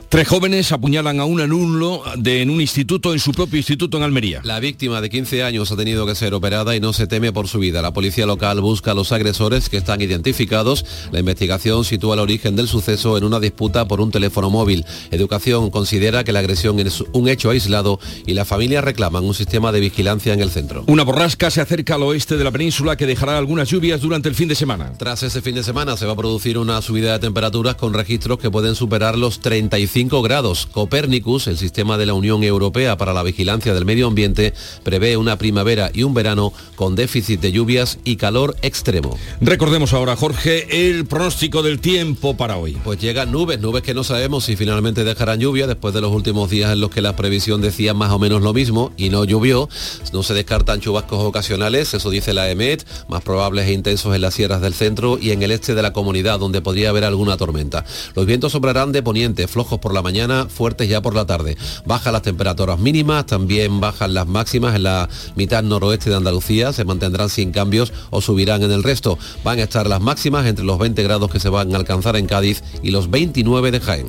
Tres jóvenes apuñalan a un alumno de, en un instituto, en su propio instituto en Almería. La víctima de 15 años ha tenido que ser operada y no se teme por su vida. La policía local busca a los agresores que están identificados. La investigación sitúa el origen del suceso en una disputa por un teléfono móvil. Educación considera que la agresión es un hecho aislado y la familia reclaman un sistema de vigilancia en el centro. Una borrasca se acerca al oeste de la península que dejará algunas lluvias durante el fin de semana. Tras ese fin de semana se va a producir una subida de temperaturas con registros que pueden superar los 35 grados. Copernicus, el sistema de la Unión Europea para la vigilancia del medio ambiente, prevé una primavera y un verano con déficit de lluvias y calor extremo. Recordemos ahora, Jorge, el pronóstico del tiempo para hoy. Pues llegan nubes, nubes que no sabemos si finalmente dejarán lluvia después de los últimos días en los que la previsión decía más o menos lo mismo y no llovió. No se descartan chubascos ocasionales, eso dice la EMET, más probables e intensos en las sierras del centro y en el este de la comunidad donde podría haber alguna tormenta. Los vientos sobrarán de poniente, flojos por la mañana, fuertes ya por la tarde. Bajan las temperaturas mínimas, también bajan las máximas en la mitad noroeste de Andalucía, se mantendrán sin cambios o subirán en el resto. Van a estar las máximas entre los 20 grados que se van a alcanzar en Cádiz y los 29 de Jaén.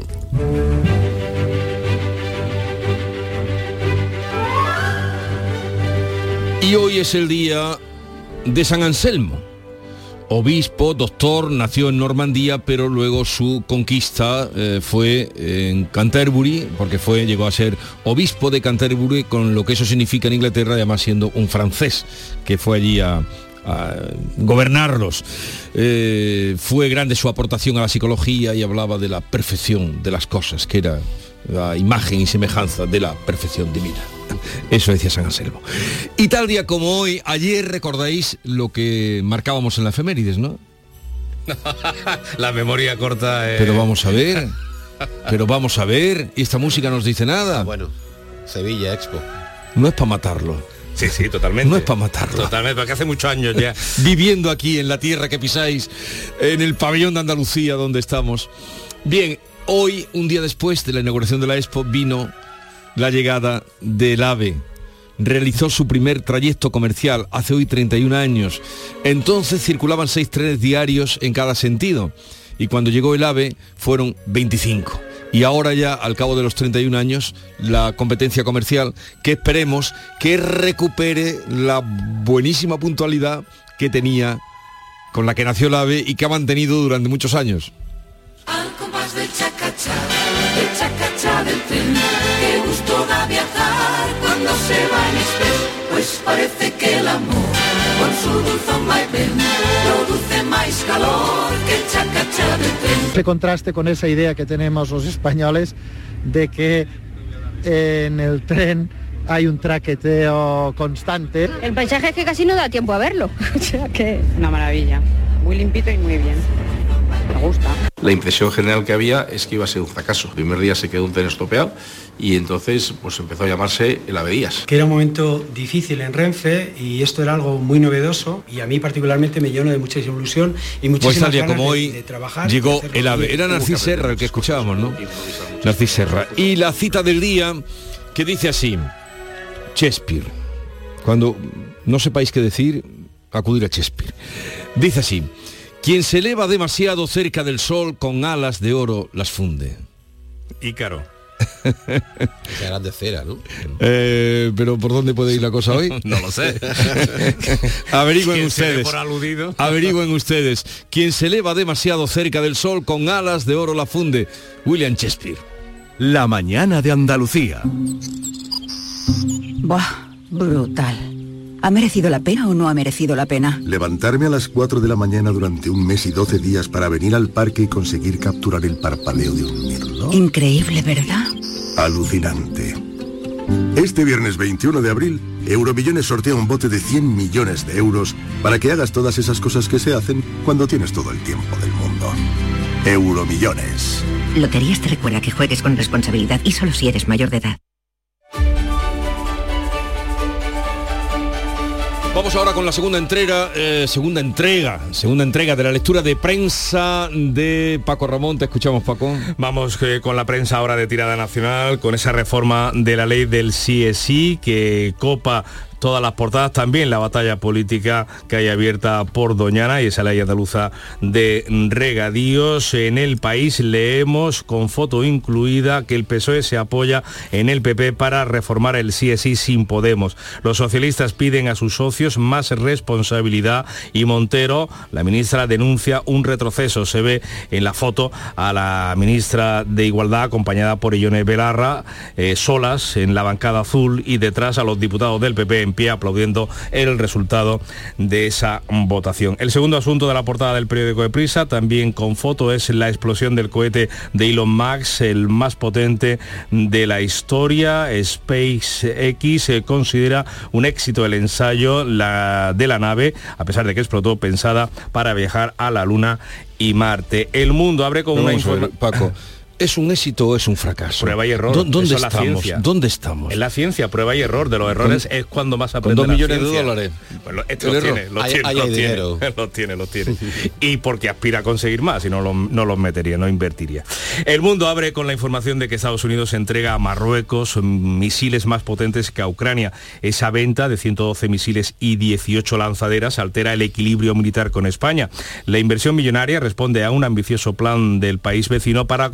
Y hoy es el día de San Anselmo. Obispo, doctor, nació en Normandía, pero luego su conquista eh, fue en Canterbury, porque fue, llegó a ser obispo de Canterbury, con lo que eso significa en Inglaterra, además siendo un francés que fue allí a, gobernarlos. Eh, fue grande su aportación a la psicología y hablaba de la perfección de las cosas, que era la imagen y semejanza de la perfección divina. Eso decía San Anselmo. Y tal día como hoy, ayer recordáis lo que marcábamos en la efemérides, ¿no? la memoria corta. eh. Pero vamos a ver. Pero vamos a ver. Y esta música nos dice nada. bueno, Sevilla Expo. No es para matarlo. Sí, sí, totalmente. No es para matarlo. Totalmente, porque hace muchos años ya. Viviendo aquí en la tierra que pisáis, en el pabellón de Andalucía donde estamos. Bien, hoy, un día después de la inauguración de la Expo, vino la llegada del AVE, realizó su primer trayecto comercial hace hoy 31 años. Entonces circulaban seis trenes diarios en cada sentido y cuando llegó el AVE fueron 25. Y ahora ya, al cabo de los 31 años, la competencia comercial, que esperemos que recupere la buenísima puntualidad que tenía con la que nació el AVE y que ha mantenido durante muchos años. Tren, qué gusto da viajar cuando se va en express, pues parece que el amor, con su dulzón vaivén, produce más calor que el chacachá del tren. Ese contraste con esa idea que tenemos los españoles de que en el tren hay un traqueteo constante. El paisaje es que casi no da tiempo a verlo. o sea que... Una maravilla. Muy limpito y muy bien. Me gusta. La impresión general que había es que iba a ser un fracaso. El primer día se quedó un tren estropeado y entonces pues empezó a llamarse el Averías. que era un momento difícil en Renfe y esto era algo muy novedoso y a mí particularmente me lleno de mucha ilusión y Pues muchísimas ganas como de- hoy de trabajar llegó el AVE. Era Narcís Serra el que escuchábamos, ¿no? Narcís Serra. Y la cita del día que dice así, Shakespeare. Cuando no sepáis qué decir, acudir a Shakespeare. Dice así, quien se eleva demasiado cerca del sol con alas de oro las funde. Ícaro. Serán de cera, ¿no? Eh, pero ¿por dónde puede ir la cosa hoy? No lo sé. Averigüen ¿Quién se dé ustedes. por aludido? Averigüen ustedes. Quien se eleva demasiado cerca del sol con alas de oro la funde. William Shakespeare. La mañana de Andalucía. Buah, brutal. ¿Ha merecido la pena o no ha merecido la pena? Levantarme a las 4 de la mañana durante un mes y 12 días para venir al parque y conseguir capturar el parpadeo de un mirlo. Increíble, ¿verdad? Alucinante. Este viernes 21 de abril, Euromillones sortea un bote de 100 millones de euros para que hagas todas esas cosas que se hacen cuando tienes todo el tiempo del mundo. Euromillones. Loterías te recuerda que juegues con responsabilidad y solo si eres mayor de edad. Vamos ahora con la segunda entrega, eh, segunda entrega, segunda entrega de la lectura de prensa de Paco Ramón. Te escuchamos, Paco. Vamos eh, con la prensa ahora de tirada nacional, con esa reforma de la ley del CSI que copa todas las portadas, también la batalla política que hay abierta por Doñana y esa ley andaluza de regadíos. En el país leemos con foto incluida que el PSOE se apoya en el PP para reformar el CSI sin Podemos. Los socialistas piden a sus socios más responsabilidad y Montero, la ministra, denuncia un retroceso. Se ve en la foto a la ministra de Igualdad acompañada por Ione Belarra, eh, solas en la bancada azul y detrás a los diputados del PP en pie aplaudiendo el resultado de esa votación. El segundo asunto de la portada del periódico de Prisa, también con foto, es la explosión del cohete de Elon Musk, el más potente de la historia. SpaceX eh, considera un éxito el ensayo la- de la nave, a pesar de que explotó pensada para viajar a la Luna y Marte. El mundo abre con No, una información. Paco, ¿es un éxito o es un fracaso? Prueba y error. ¿Dó- ¿Dónde Eso es la estamos? ciencia. ¿Dónde estamos? En la ciencia, prueba y error. De los errores Con- es cuando más con aprende dos la millones de dólares. Pues lo- este los tiene, los tiene, los hay tiene, dinero. los tiene, los tiene. Y porque aspira a conseguir más, y no, lo- no los metería, no invertiría. El mundo abre con la información de que Estados Unidos entrega a Marruecos misiles más potentes que a Ucrania. Esa venta de 112 misiles y 18 lanzaderas altera el equilibrio militar con España. La inversión millonaria responde a un ambicioso plan del país vecino para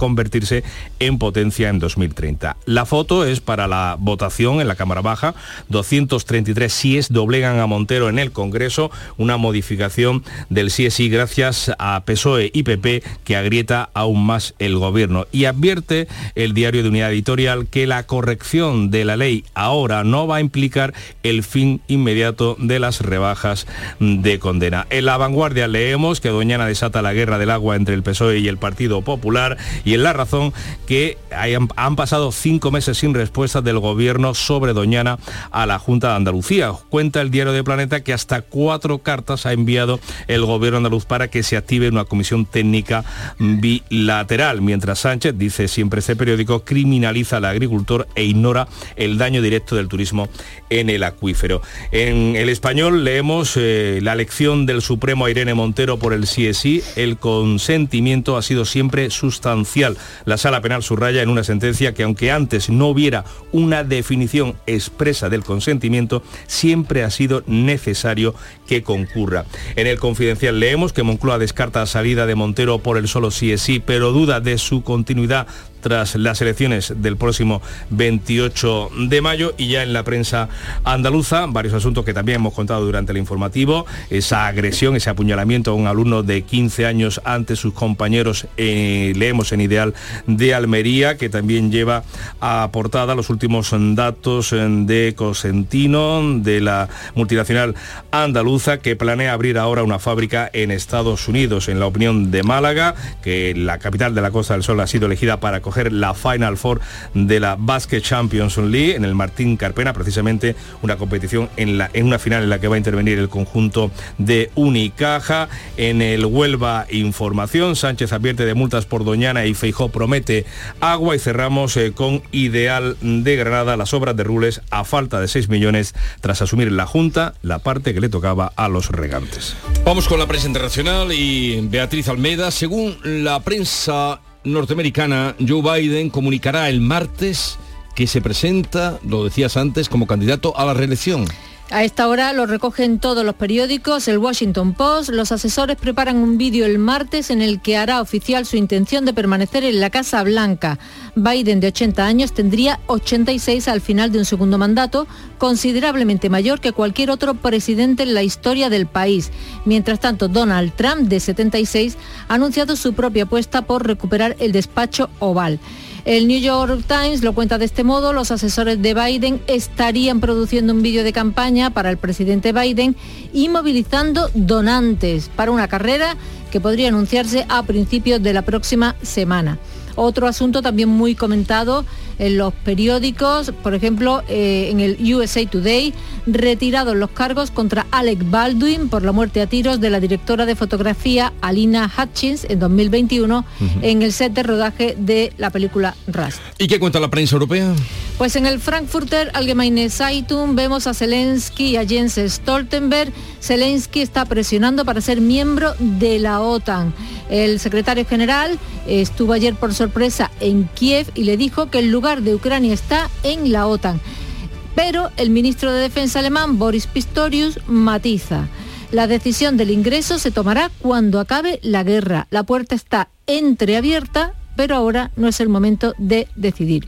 en potencia en 2030. La foto es para la votación en la Cámara Baja. 233 síes doblegan a Montero en el Congreso, una modificación del sí sí gracias a PSOE y PP que agrieta aún más el gobierno. Y advierte el diario de Unidad Editorial que la corrección de la ley ahora no va a implicar el fin inmediato de las rebajas de condena. En la vanguardia leemos que Doñana desata la guerra del agua entre el PSOE y el Partido Popular y en la que han pasado cinco meses sin respuesta del gobierno sobre Doñana a la Junta de Andalucía. Cuenta el diario de Planeta que hasta cuatro cartas ha enviado el gobierno andaluz para que se active una comisión técnica bilateral, mientras Sánchez, dice siempre este periódico, criminaliza al agricultor e ignora el daño directo del turismo en el acuífero. En el español leemos eh, la lección del Supremo Irene Montero por el CSI. El consentimiento ha sido siempre sustancial. La sala penal subraya en una sentencia que aunque antes no hubiera una definición expresa del consentimiento, siempre ha sido necesario que concurra. En el confidencial leemos que Moncloa descarta la salida de Montero por el solo sí es sí, pero duda de su continuidad tras las elecciones del próximo 28 de mayo y ya en la prensa andaluza, varios asuntos que también hemos contado durante el informativo, esa agresión, ese apuñalamiento a un alumno de 15 años ante sus compañeros, eh, leemos en Ideal de Almería, que también lleva a portada los últimos datos de Cosentino, de la multinacional andaluza, que planea abrir ahora una fábrica en Estados Unidos. En la opinión de Málaga, que la capital de la Costa del Sol ha sido elegida para coger la Final Four de la Basket Champions League en el Martín Carpena, precisamente una competición en, la, en una final en la que va a intervenir el conjunto de Unicaja. En el Huelva Información, Sánchez advierte de multas por Doñana y Feijó promete agua y cerramos eh, con Ideal de Granada, las obras de Rules a falta de 6 millones tras asumir la Junta la parte que le tocaba a los regantes. Vamos con la prensa internacional y Beatriz Almeida. Según la prensa norteamericana, Joe Biden comunicará el martes que se presenta, lo decías antes, como candidato a la reelección. A esta hora lo recogen todos los periódicos, el Washington Post. Los asesores preparan un vídeo el martes en el que hará oficial su intención de permanecer en la Casa Blanca. Biden, de 80 años, tendría 86 al final de un segundo mandato, considerablemente mayor que cualquier otro presidente en la historia del país. Mientras tanto, Donald Trump, de 76, ha anunciado su propia apuesta por recuperar el despacho oval. El New York Times lo cuenta de este modo, los asesores de Biden estarían produciendo un vídeo de campaña para el presidente Biden y movilizando donantes para una carrera que podría anunciarse a principios de la próxima semana. Otro asunto también muy comentado en los periódicos, por ejemplo, eh, en el USA Today, retirados los cargos contra Alec Baldwin por la muerte a tiros de la directora de fotografía Alina Hutchins en 2021 en el set de rodaje de la película Rust. ¿Y qué cuenta la prensa europea? Pues en el Frankfurter Allgemeine Zeitung vemos a Zelensky y a Jens Stoltenberg. Zelensky está presionando para ser miembro de la OTAN. El secretario general estuvo ayer por sorpresa en Kiev y le dijo que el lugar de Ucrania está en la OTAN. Pero el ministro de Defensa alemán, Boris Pistorius, matiza. La decisión del ingreso se tomará cuando acabe la guerra. La puerta está entreabierta, pero ahora no es el momento de decidir.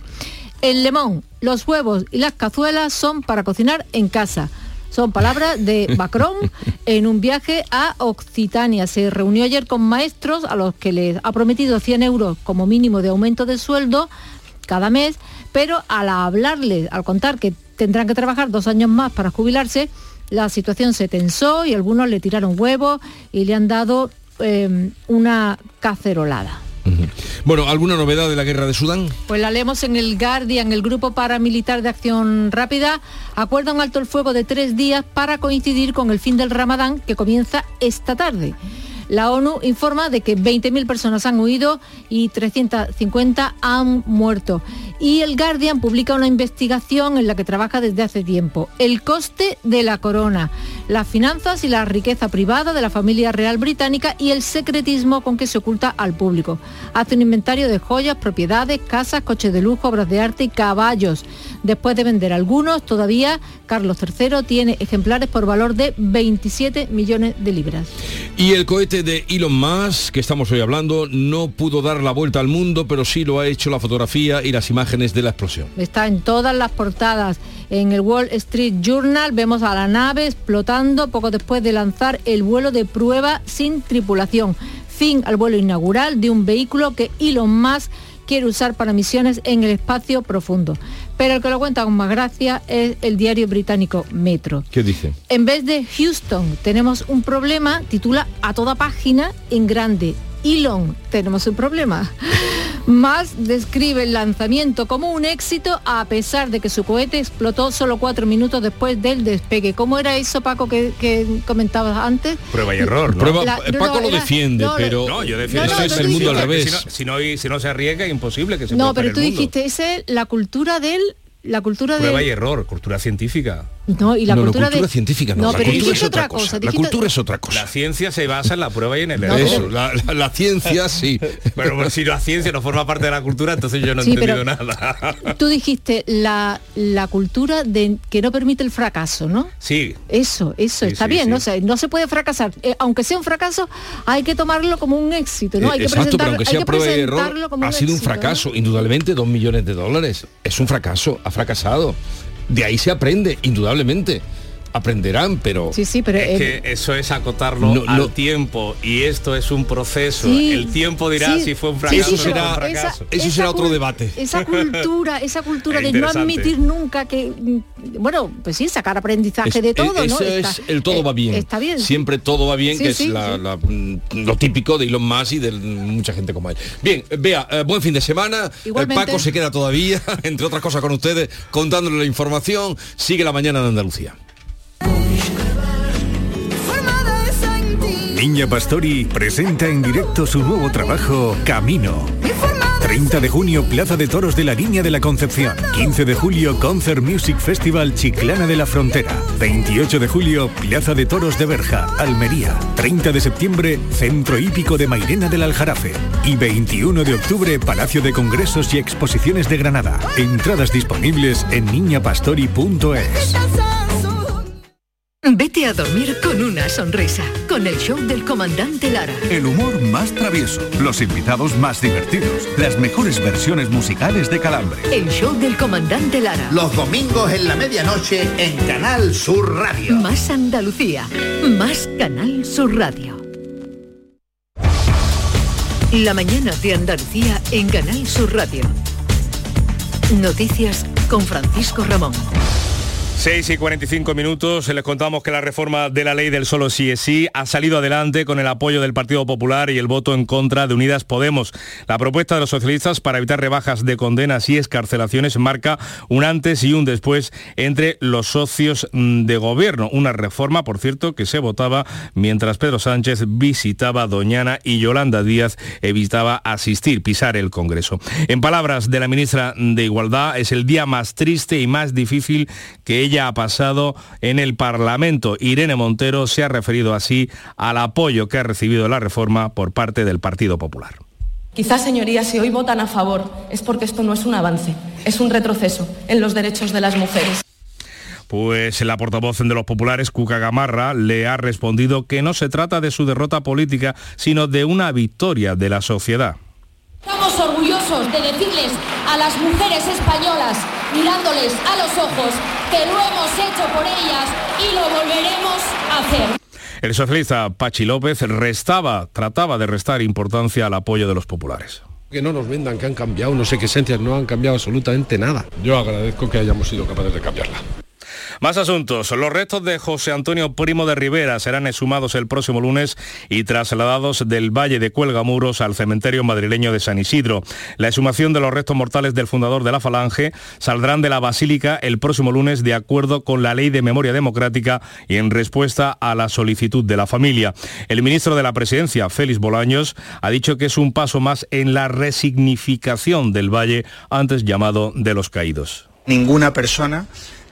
En Lemón, los huevos y las cazuelas son para cocinar en casa. Son palabras de Macron en un viaje a Occitania. Se reunió ayer con maestros a los que les ha prometido 100 euros como mínimo de aumento de sueldo cada mes, pero al hablarles, al contar que tendrán que trabajar dos años más para jubilarse, la situación se tensó y algunos le tiraron huevos y le han dado eh, una cacerolada. Bueno, ¿alguna novedad de la guerra de Sudán? Pues la leemos en el Guardian, el Grupo Paramilitar de Acción Rápida acuerda un alto el fuego de tres días para coincidir con el fin del Ramadán que comienza esta tarde. La ONU informa de que 20.000 personas han huido y 350 han muerto. Y el Guardian publica una investigación en la que trabaja desde hace tiempo. El coste de la corona, las finanzas y la riqueza privada de la familia real británica y el secretismo con que se oculta al público. Hace un inventario de joyas, propiedades, casas, coches de lujo, obras de arte y caballos. Después de vender algunos, todavía Carlos III tiene ejemplares por valor de 27 millones de libras. Y el cohete de Elon Musk, que estamos hoy hablando, no pudo dar la vuelta al mundo, pero sí lo ha hecho la fotografía y las imágenes de la explosión. Está en todas las portadas. En el Wall Street Journal vemos a la nave explotando poco después de lanzar el vuelo de prueba sin tripulación. Fin al vuelo inaugural de un vehículo que Elon Musk quiere usar para misiones en el espacio profundo. Pero el que lo cuenta con más gracia es el diario británico Metro. ¿Qué dice? En vez de Houston tenemos un problema, titula a toda página en grande. Elon, tenemos un problema. Más describe el lanzamiento como un éxito a pesar de que su cohete explotó solo cuatro minutos después del despegue. ¿Cómo era eso, Paco, que, que comentabas antes? Prueba y error. ¿no? Prueba- La- no, Paco no, lo defiende, no, pero No, yo defiendo No, no, eso es el mundo al revés. Si no, si no, si no se arriesga, imposible que se No, pero tú el dijiste, esa es la cultura del la cultura de... Prueba y error, cultura científica. No, y la No, no, cultura, cultura de... científica no, la pero cultura es otra cosa, la cultura es otra cosa. La ciencia se basa en la prueba y en el error. Eso, la, la- la ciencia sí. Pero si la ciencia no forma parte de la cultura, entonces yo no he Sí, entendido pero- nada. Tú dijiste la, la cultura de que no permite el fracaso, ¿no? Sí, Eso, eso, Sí, está sí, bien, sí. ¿no? O sea, no se puede fracasar. Eh, aunque sea un fracaso, hay que tomarlo como un éxito, ¿no? Eh, Hay que Exacto, pero aunque hay sea que prueba y error, presentarlo como ha sido un fracaso, indudablemente, dos millones de dólares. Es un fracaso, ha fracasado. De ahí se aprende, indudablemente. Aprenderán, pero... Sí, sí, pero... es eh, que eso es acotarlo No, al no. tiempo y esto es un proceso. Sí, el tiempo dirá sí, si fue un fracaso sí, o no fue será- un fracaso. Eso será otro debate. Esa cultura, esa cultura de no admitir nunca que, mm, bueno, pues sí, sacar aprendizaje Es- de todo, ¿no? Eso Está- es el todo eh, va bien. Está bien. Siempre todo va bien, Sí, que sí, es la- sí. la- mm, lo típico de Elon Musk y de mucha gente como él. Bien, vea, eh, buen fin de semana. Igualmente. El Paco se queda todavía, entre otras cosas con ustedes, contándole la información. Sigue la mañana de Andalucía. Niña Pastori presenta en directo su nuevo trabajo, Camino. 30 de junio, Plaza de Toros de la Línea de la Concepción. 15 de julio, Concert Music Festival Chiclana de la Frontera. 28 de julio, Plaza de Toros de Berja, Almería. 30 de septiembre, Centro Hípico de Mairena del Aljarafe. Y 21 de octubre, Palacio de Congresos y Exposiciones de Granada. Entradas disponibles en niñapastori.es. Vete a dormir con una sonrisa, con el show del comandante Lara. El humor más travieso, los invitados más divertidos, las mejores versiones musicales de Calambre. El show del comandante Lara. Los domingos en la medianoche en Canal Sur Radio. Más Andalucía, más Canal Sur Radio. La mañana de Andalucía en Canal Sur Radio. Noticias con Francisco Ramón. 6 y 45 minutos, les contamos que la reforma de la ley del solo sí es sí ha salido adelante con el apoyo del Partido Popular y el voto en contra de Unidas Podemos. La propuesta de los socialistas para evitar rebajas de condenas y escarcelaciones marca un antes y un después entre los socios mm, de gobierno. Una reforma, por cierto, que se votaba mientras Pedro Sánchez visitaba Doñana y Yolanda Díaz evitaba asistir, pisar el Congreso. En palabras de la ministra de Igualdad, es el día más triste y más difícil que ella ha pasado en el Parlamento. Irene Montero se ha referido así al apoyo que ha recibido la reforma por parte del Partido Popular. Quizás, señorías, si hoy votan a favor es porque esto no es un avance, es un retroceso en los derechos de las mujeres. Pues la portavoz de los populares, Cuca Gamarra, le ha respondido que no se trata de su derrota política, sino de una victoria de la sociedad. Estamos orgullosos de decirles a las mujeres españolas, mirándoles a los ojos, que lo hemos hecho por ellas y lo volveremos a hacer. El socialista Pachi López restaba, trataba de restar importancia al apoyo de los populares. Que no nos vendan que han cambiado no sé qué esencias, no han cambiado absolutamente nada. Yo agradezco que hayamos sido capaces de cambiarla. Más asuntos. Los restos de José Antonio Primo de Rivera serán exhumados el próximo lunes y trasladados del Valle de Cuelgamuros al cementerio madrileño de San Isidro. La exhumación de los restos mortales del fundador de la Falange saldrán de la Basílica el próximo lunes de acuerdo con la Ley de Memoria Democrática y en respuesta a la solicitud de la familia. El ministro de la Presidencia, Félix Bolaños, ha dicho que es un paso más en la resignificación del Valle, antes llamado de los caídos. Ninguna persona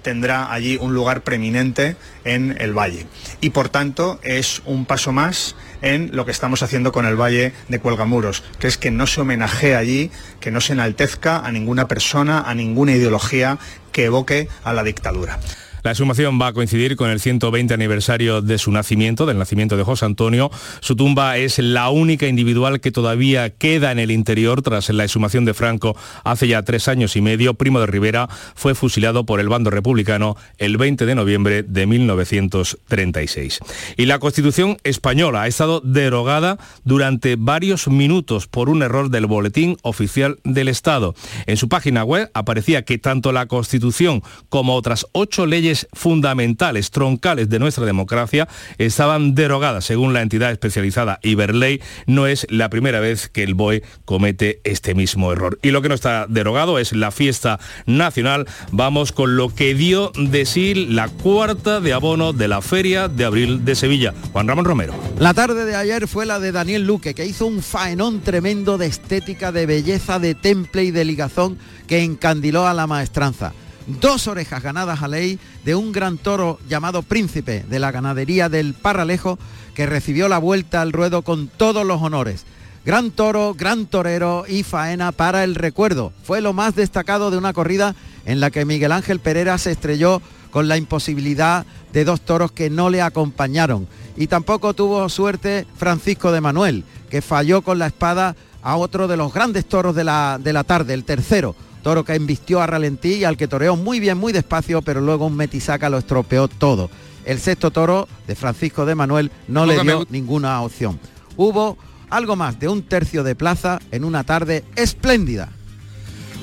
tendrá allí un lugar preeminente en el valle. Y por tanto es un paso más en lo que estamos haciendo con el Valle de Cuelgamuros, que es que no se homenajee allí, que no se enaltezca a ninguna persona, a ninguna ideología que evoque a la dictadura. La exhumación va a coincidir con el 120 aniversario de su nacimiento, del nacimiento de José Antonio. Su tumba es la única individual que todavía queda en el interior tras la exhumación de Franco hace ya tres años y medio. Primo de Rivera fue fusilado por el bando republicano el 20 de noviembre de 1936. Y la Constitución española ha estado derogada durante varios minutos por un error del Boletín Oficial del Estado. En su página web aparecía que tanto la Constitución como otras ocho leyes fundamentales, troncales de nuestra democracia, estaban derogadas. Según la entidad especializada Iberley, no es la primera vez que el BOE comete este mismo error. Y lo que no está derogado es la fiesta nacional. Vamos con lo que dio de sí la cuarta de abono de la Feria de Abril de Sevilla. Juan Ramón Romero. La tarde de ayer fue la de Daniel Luque, que hizo un faenón tremendo de estética, de belleza, de temple y de ligazón que encandiló a la maestranza. Dos orejas ganadas a ley de un gran toro llamado Príncipe de la ganadería del Parralejo que recibió la vuelta al ruedo con todos los honores. Gran toro, gran torero y faena para el recuerdo. Fue lo más destacado de una corrida en la que Miguel Ángel Pereira se estrelló con la imposibilidad de dos toros que no le acompañaron. Y tampoco tuvo suerte Francisco de Manuel, que falló con la espada a otro de los grandes toros de la, de la tarde, el tercero, toro que embistió a ralentí y al que toreó muy bien, muy despacio, pero luego un metisaca lo estropeó todo. El sexto toro de Francisco de Manuel no le dio ninguna opción. Hubo algo más de un tercio de plaza en una tarde espléndida.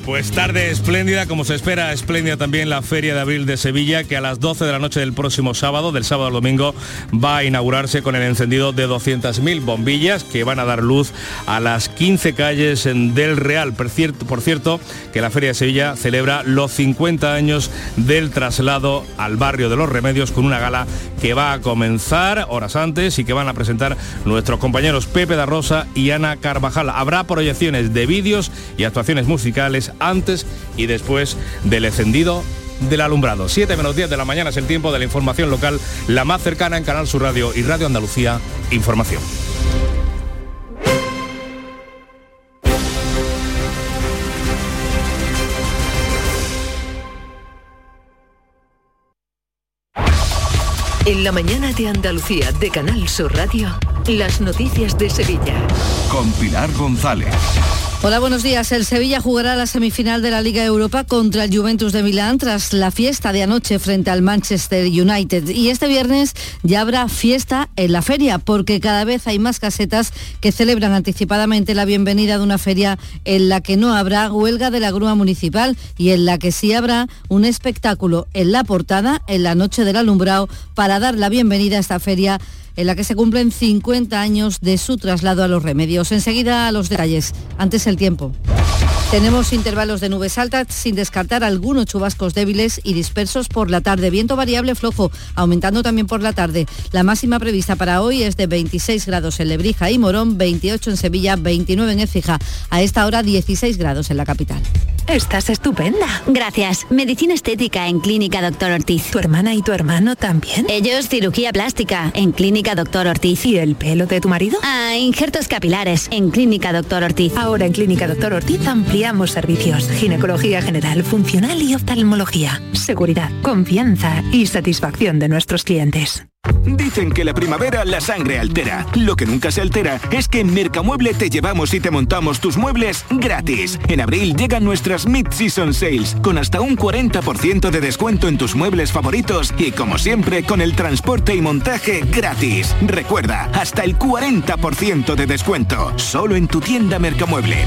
Pues tarde espléndida, como se espera, espléndida también la Feria de Abril de Sevilla, que a las 12 de la noche del próximo sábado, del sábado al domingo, va a inaugurarse con el encendido de 200.000 bombillas que van a dar luz a las 15 calles del Real. Por cierto, por cierto, que la Feria de Sevilla celebra los 50 años del traslado al barrio de los Remedios con una gala que va a comenzar horas antes y que van a presentar nuestros compañeros Pepe da Rosa y Ana Carvajal. Habrá proyecciones de vídeos y actuaciones musicales antes y después del encendido del alumbrado. 7 menos 10 de la mañana es el tiempo de la información local, la más cercana en Canal Sur Radio y Radio Andalucía Información. En la mañana de Andalucía de Canal Sur Radio, las noticias de Sevilla. Con Pilar González. Hola, buenos días. El Sevilla jugará la semifinal de la Liga Europa contra el Juventus de Milán tras la fiesta de anoche frente al Manchester United. Y este viernes ya habrá fiesta en la feria porque cada vez hay más casetas que celebran anticipadamente la bienvenida de una feria en la que no habrá huelga de la grúa municipal y en la que sí habrá un espectáculo en la portada en la noche del alumbrado para dar la bienvenida a esta feria en la que se cumplen 50 años de su traslado a los remedios. Enseguida a los detalles. Antes el tiempo. Tenemos intervalos de nubes altas sin descartar algunos chubascos débiles y dispersos por la tarde. Viento variable flojo, aumentando también por la tarde. La máxima prevista para hoy es de 26 grados en Lebrija y Morón, 28 en Sevilla, 29 en Écija. A esta hora 16 grados en la capital. Estás estupenda. Gracias. Medicina estética en Clínica Doctor Ortiz. ¿Tu hermana y tu hermano también? Ellos cirugía plástica en Clínica Doctor Ortiz. ¿Y el pelo de tu marido? Ah, injertos capilares en Clínica Doctor Ortiz. Ahora en Clínica Doctor Ortiz ampliamos servicios. Ginecología general, funcional y oftalmología. Seguridad, confianza y satisfacción de nuestros clientes. Dicen que la primavera la sangre altera. Lo que nunca se altera es que en Mercamueble te llevamos y te montamos tus muebles gratis. En abril llegan nuestras Mid-Season Sales con hasta un 40% de descuento en tus muebles favoritos y como siempre con el transporte y montaje gratis. Recuerda, hasta el 40% de descuento. Solo en tu tienda Mercamueble.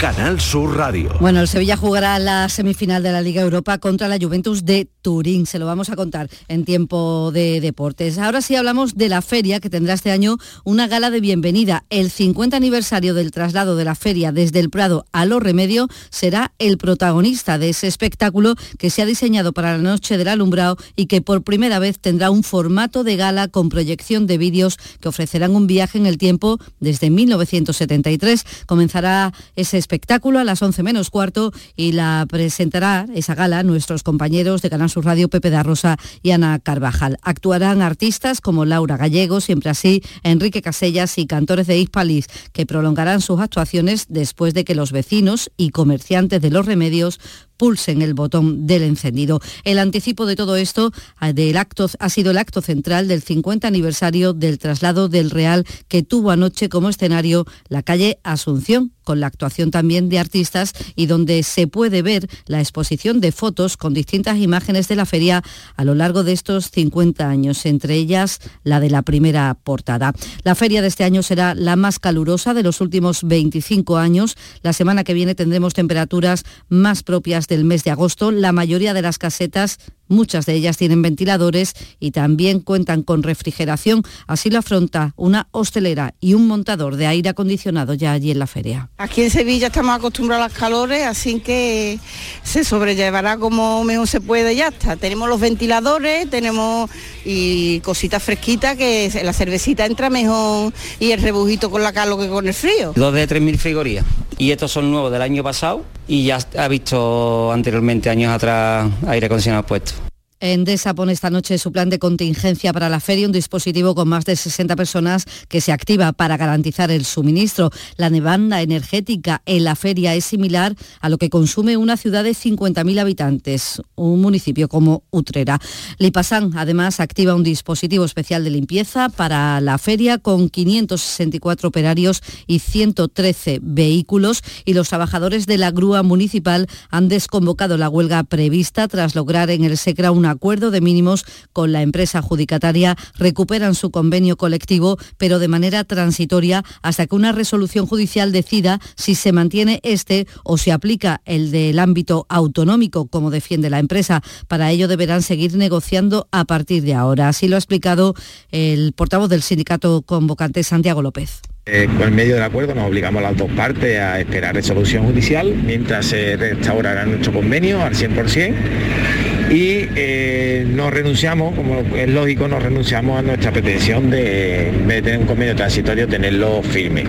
Canal Sur Radio. Bueno, el Sevilla jugará la semifinal de la Liga Europa contra la Juventus de Turín. Se lo vamos a contar en tiempo de deportes. Ahora sí hablamos de la feria que tendrá este año una gala de bienvenida. El 50 aniversario del traslado de la feria desde el Prado a Los Remedio será el protagonista de ese espectáculo que se ha diseñado para la noche del alumbrado y que por primera vez tendrá un formato de gala con proyección de vídeos que ofrecerán un viaje en el tiempo desde 1973. Comenzará ese a las 11 menos cuarto y la presentará esa gala nuestros compañeros de Canal Sur Radio, Pepe da Rosa y Ana Carvajal. Actuarán artistas como Laura Gallego, siempre así, Enrique Casellas y cantores de Hispalis, que prolongarán sus actuaciones después de que los vecinos y comerciantes de los remedios pulsen el botón del encendido. El anticipo de todo esto ah, del acto, ha sido el acto central del 50 aniversario del traslado del Real que tuvo anoche como escenario la calle Asunción, con la actuación también de artistas y donde se puede ver la exposición de fotos con distintas imágenes de la feria a lo largo de estos 50 años, entre ellas la de la primera portada. La feria de este año será la más calurosa de los últimos 25 años. La semana que viene tendremos temperaturas más propias del mes de agosto. La mayoría de las casetas Muchas de ellas tienen ventiladores y también cuentan con refrigeración. Así lo afronta una hostelera y un montador de aire acondicionado ya allí en la feria. Aquí en Sevilla estamos acostumbrados a las calores, así que se sobrellevará como mejor se puede ya está. Tenemos los ventiladores, tenemos y cositas fresquitas que la cervecita entra mejor y el rebujito con la calor que con el frío. Dos de 3.000 frigorías y estos son nuevos del año pasado y ya ha visto anteriormente años atrás aire acondicionado puesto. Endesa pone esta noche su plan de contingencia para la feria, un dispositivo con más de 60 personas que se activa para garantizar el suministro. La demanda energética en la feria es similar a lo que consume una ciudad de 50.000 habitantes, un municipio como Utrera. Lipasan además activa un dispositivo especial de limpieza para la feria con 564 operarios y 113 vehículos y los trabajadores de la grúa municipal han desconvocado la huelga prevista tras lograr en el SECRA una acuerdo de mínimos con la empresa adjudicataria, recuperan su convenio colectivo, pero de manera transitoria hasta que una resolución judicial decida si se mantiene este o se aplica el del ámbito autonómico, como defiende la empresa. Para ello deberán seguir negociando a partir de ahora. Así lo ha explicado el portavoz del sindicato convocante, Santiago López. Eh, en medio del acuerdo nos obligamos las dos partes a esperar resolución judicial mientras se restaurará nuestro convenio al 100% y eh, no renunciamos, como es lógico, no renunciamos a nuestra pretensión de, de tener un convenio transitorio, tenerlo firme.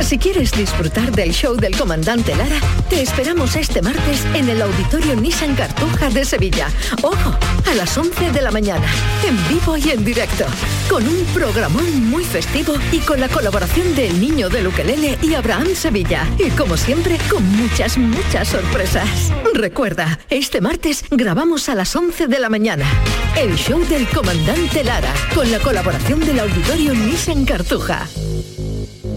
Si quieres disfrutar del show del comandante Lara, te esperamos este martes en el Auditorio Nissan Cartuja de Sevilla. Ojo, a las 11 de la mañana, en vivo y en directo, con un programón muy festivo y con la colaboración del niño de Luquelele y Abraham Sevilla. Y como siempre, con muchas, muchas sorpresas. Recuerda, este martes grabamos a las 11 de la mañana. El show del comandante Lara, con la colaboración del Auditorio Nissan Cartuja.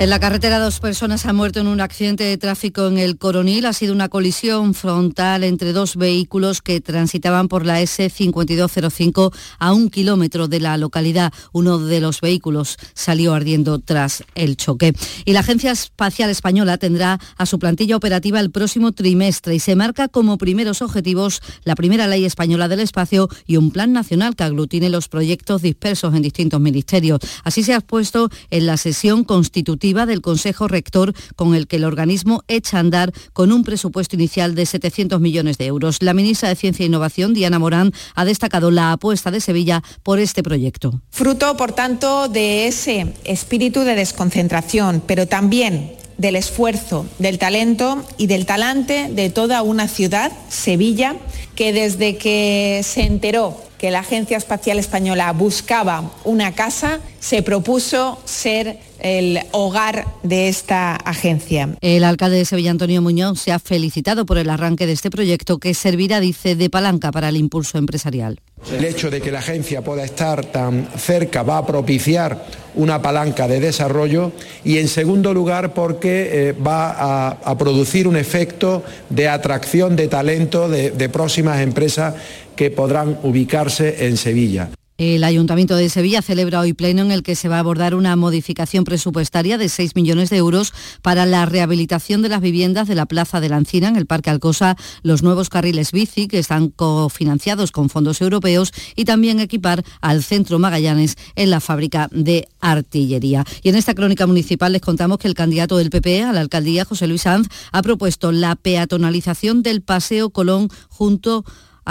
En la carretera dos personas han muerto en un accidente de tráfico en el Coronil. Ha sido una colisión frontal entre dos vehículos que transitaban por la S5205 a un kilómetro de la localidad. Uno de los vehículos salió ardiendo tras el choque. Y la Agencia Espacial Española tendrá a su plantilla operativa el próximo trimestre y se marca como primeros objetivos la primera ley española del espacio y un plan nacional que aglutine los proyectos dispersos en distintos ministerios. Así se ha puesto en la sesión constitutiva del Consejo Rector con el que el organismo echa a andar con un presupuesto inicial de 700 millones de euros. La ministra de Ciencia e Innovación, Diana Morán, ha destacado la apuesta de Sevilla por este proyecto. Fruto, por tanto, de ese espíritu de desconcentración, pero también del esfuerzo, del talento y del talante de toda una ciudad, Sevilla, que desde que se enteró que la Agencia Espacial Española buscaba una casa, se propuso ser el hogar de esta agencia. El alcalde de Sevilla, Antonio Muñoz, se ha felicitado por el arranque de este proyecto que servirá, dice, de palanca para el impulso empresarial. El hecho de que la agencia pueda estar tan cerca va a propiciar una palanca de desarrollo y en segundo lugar porque eh, va a, producir un efecto de atracción de talento de próximas empresas que podrán ubicarse en Sevilla. El Ayuntamiento de Sevilla celebra hoy pleno en el que se va a abordar una modificación presupuestaria de 6 millones de euros para la rehabilitación de las viviendas de la Plaza de la Encina en el Parque Alcosa, los nuevos carriles bici que están cofinanciados con fondos europeos y también equipar al Centro Magallanes en la fábrica de artillería. Y en esta crónica municipal les contamos que el candidato del PP a la alcaldía, José Luis Sanz, ha propuesto la peatonalización del Paseo Colón junto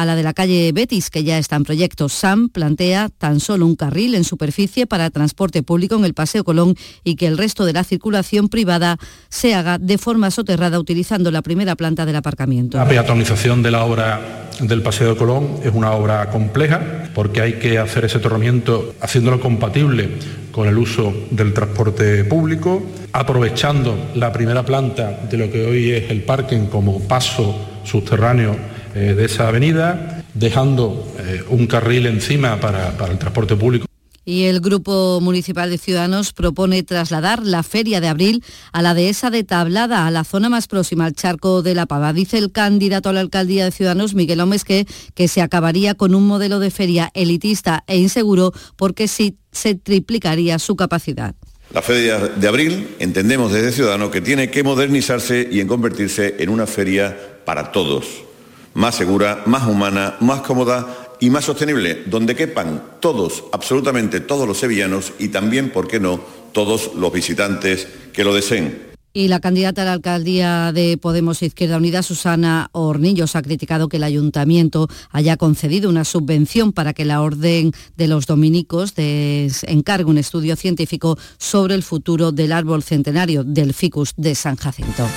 la de la calle Betis, que ya está en proyecto. SAM plantea tan solo un carril en superficie para transporte público en el Paseo Colón y que el resto de la circulación privada se haga de forma soterrada utilizando la primera planta del aparcamiento. La peatonalización de la obra del Paseo de Colón es una obra compleja porque hay que hacer ese torramiento haciéndolo compatible con el uso del transporte público, aprovechando la primera planta de lo que hoy es el parking como paso subterráneo de esa avenida, dejando eh, un carril encima para, para el transporte público. Y el Grupo Municipal de Ciudadanos propone trasladar la Feria de Abril a la dehesa de Tablada, a la zona más próxima al charco de la Pava. Dice el candidato a la alcaldía de Ciudadanos, Miguel Gómez, que, que se acabaría con un modelo de feria elitista e inseguro porque sí se triplicaría su capacidad. La Feria de Abril entendemos desde Ciudadanos que tiene que modernizarse y en convertirse en una feria para todos, más segura, más humana, más cómoda y más sostenible, donde quepan todos, absolutamente todos los sevillanos y también, ¿por qué no?, todos los visitantes que lo deseen. Y la candidata a la alcaldía de Podemos Izquierda Unida, Susana Hornillos, ha criticado que el ayuntamiento haya concedido una subvención para que la Orden de los Dominicos encargue un estudio científico sobre el futuro del árbol centenario del ficus de San Jacinto.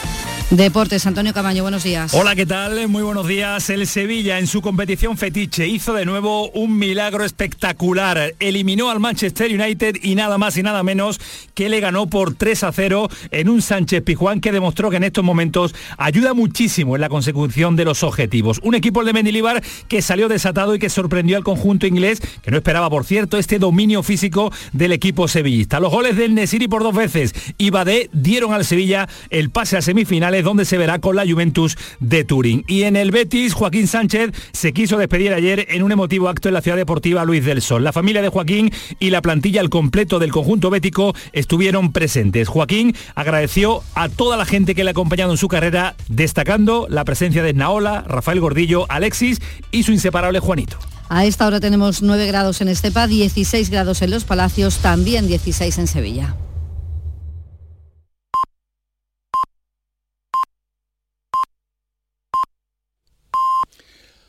Deportes, Antonio Camaño, buenos días. Hola, ¿qué tal? Muy buenos días. El Sevilla en su competición fetiche hizo de nuevo un milagro espectacular. Eliminó al Manchester United y nada más y nada menos que le ganó por 3 a 0 en un Sánchez Pijuán que demostró que en estos momentos ayuda muchísimo en la consecución de los objetivos. Un equipo de Mendilibar que salió desatado y que sorprendió al conjunto inglés, que no esperaba, por cierto, este dominio físico del equipo sevillista. Los goles del Nesiri por dos veces y Badé dieron al Sevilla el pase a semifinales donde se verá con la Juventus de Turín. Y en el Betis, Joaquín Sánchez se quiso despedir ayer en un emotivo acto en la ciudad deportiva Luis del Sol. La familia de Joaquín y la plantilla al completo del conjunto bético estuvieron presentes. Joaquín agradeció a toda la gente que le ha acompañado en su carrera, destacando la presencia de Naola, Rafael Gordillo, Alexis y su inseparable Juanito. A esta hora tenemos 9 grados en Estepa, 16 grados en Los Palacios, también 16 en Sevilla.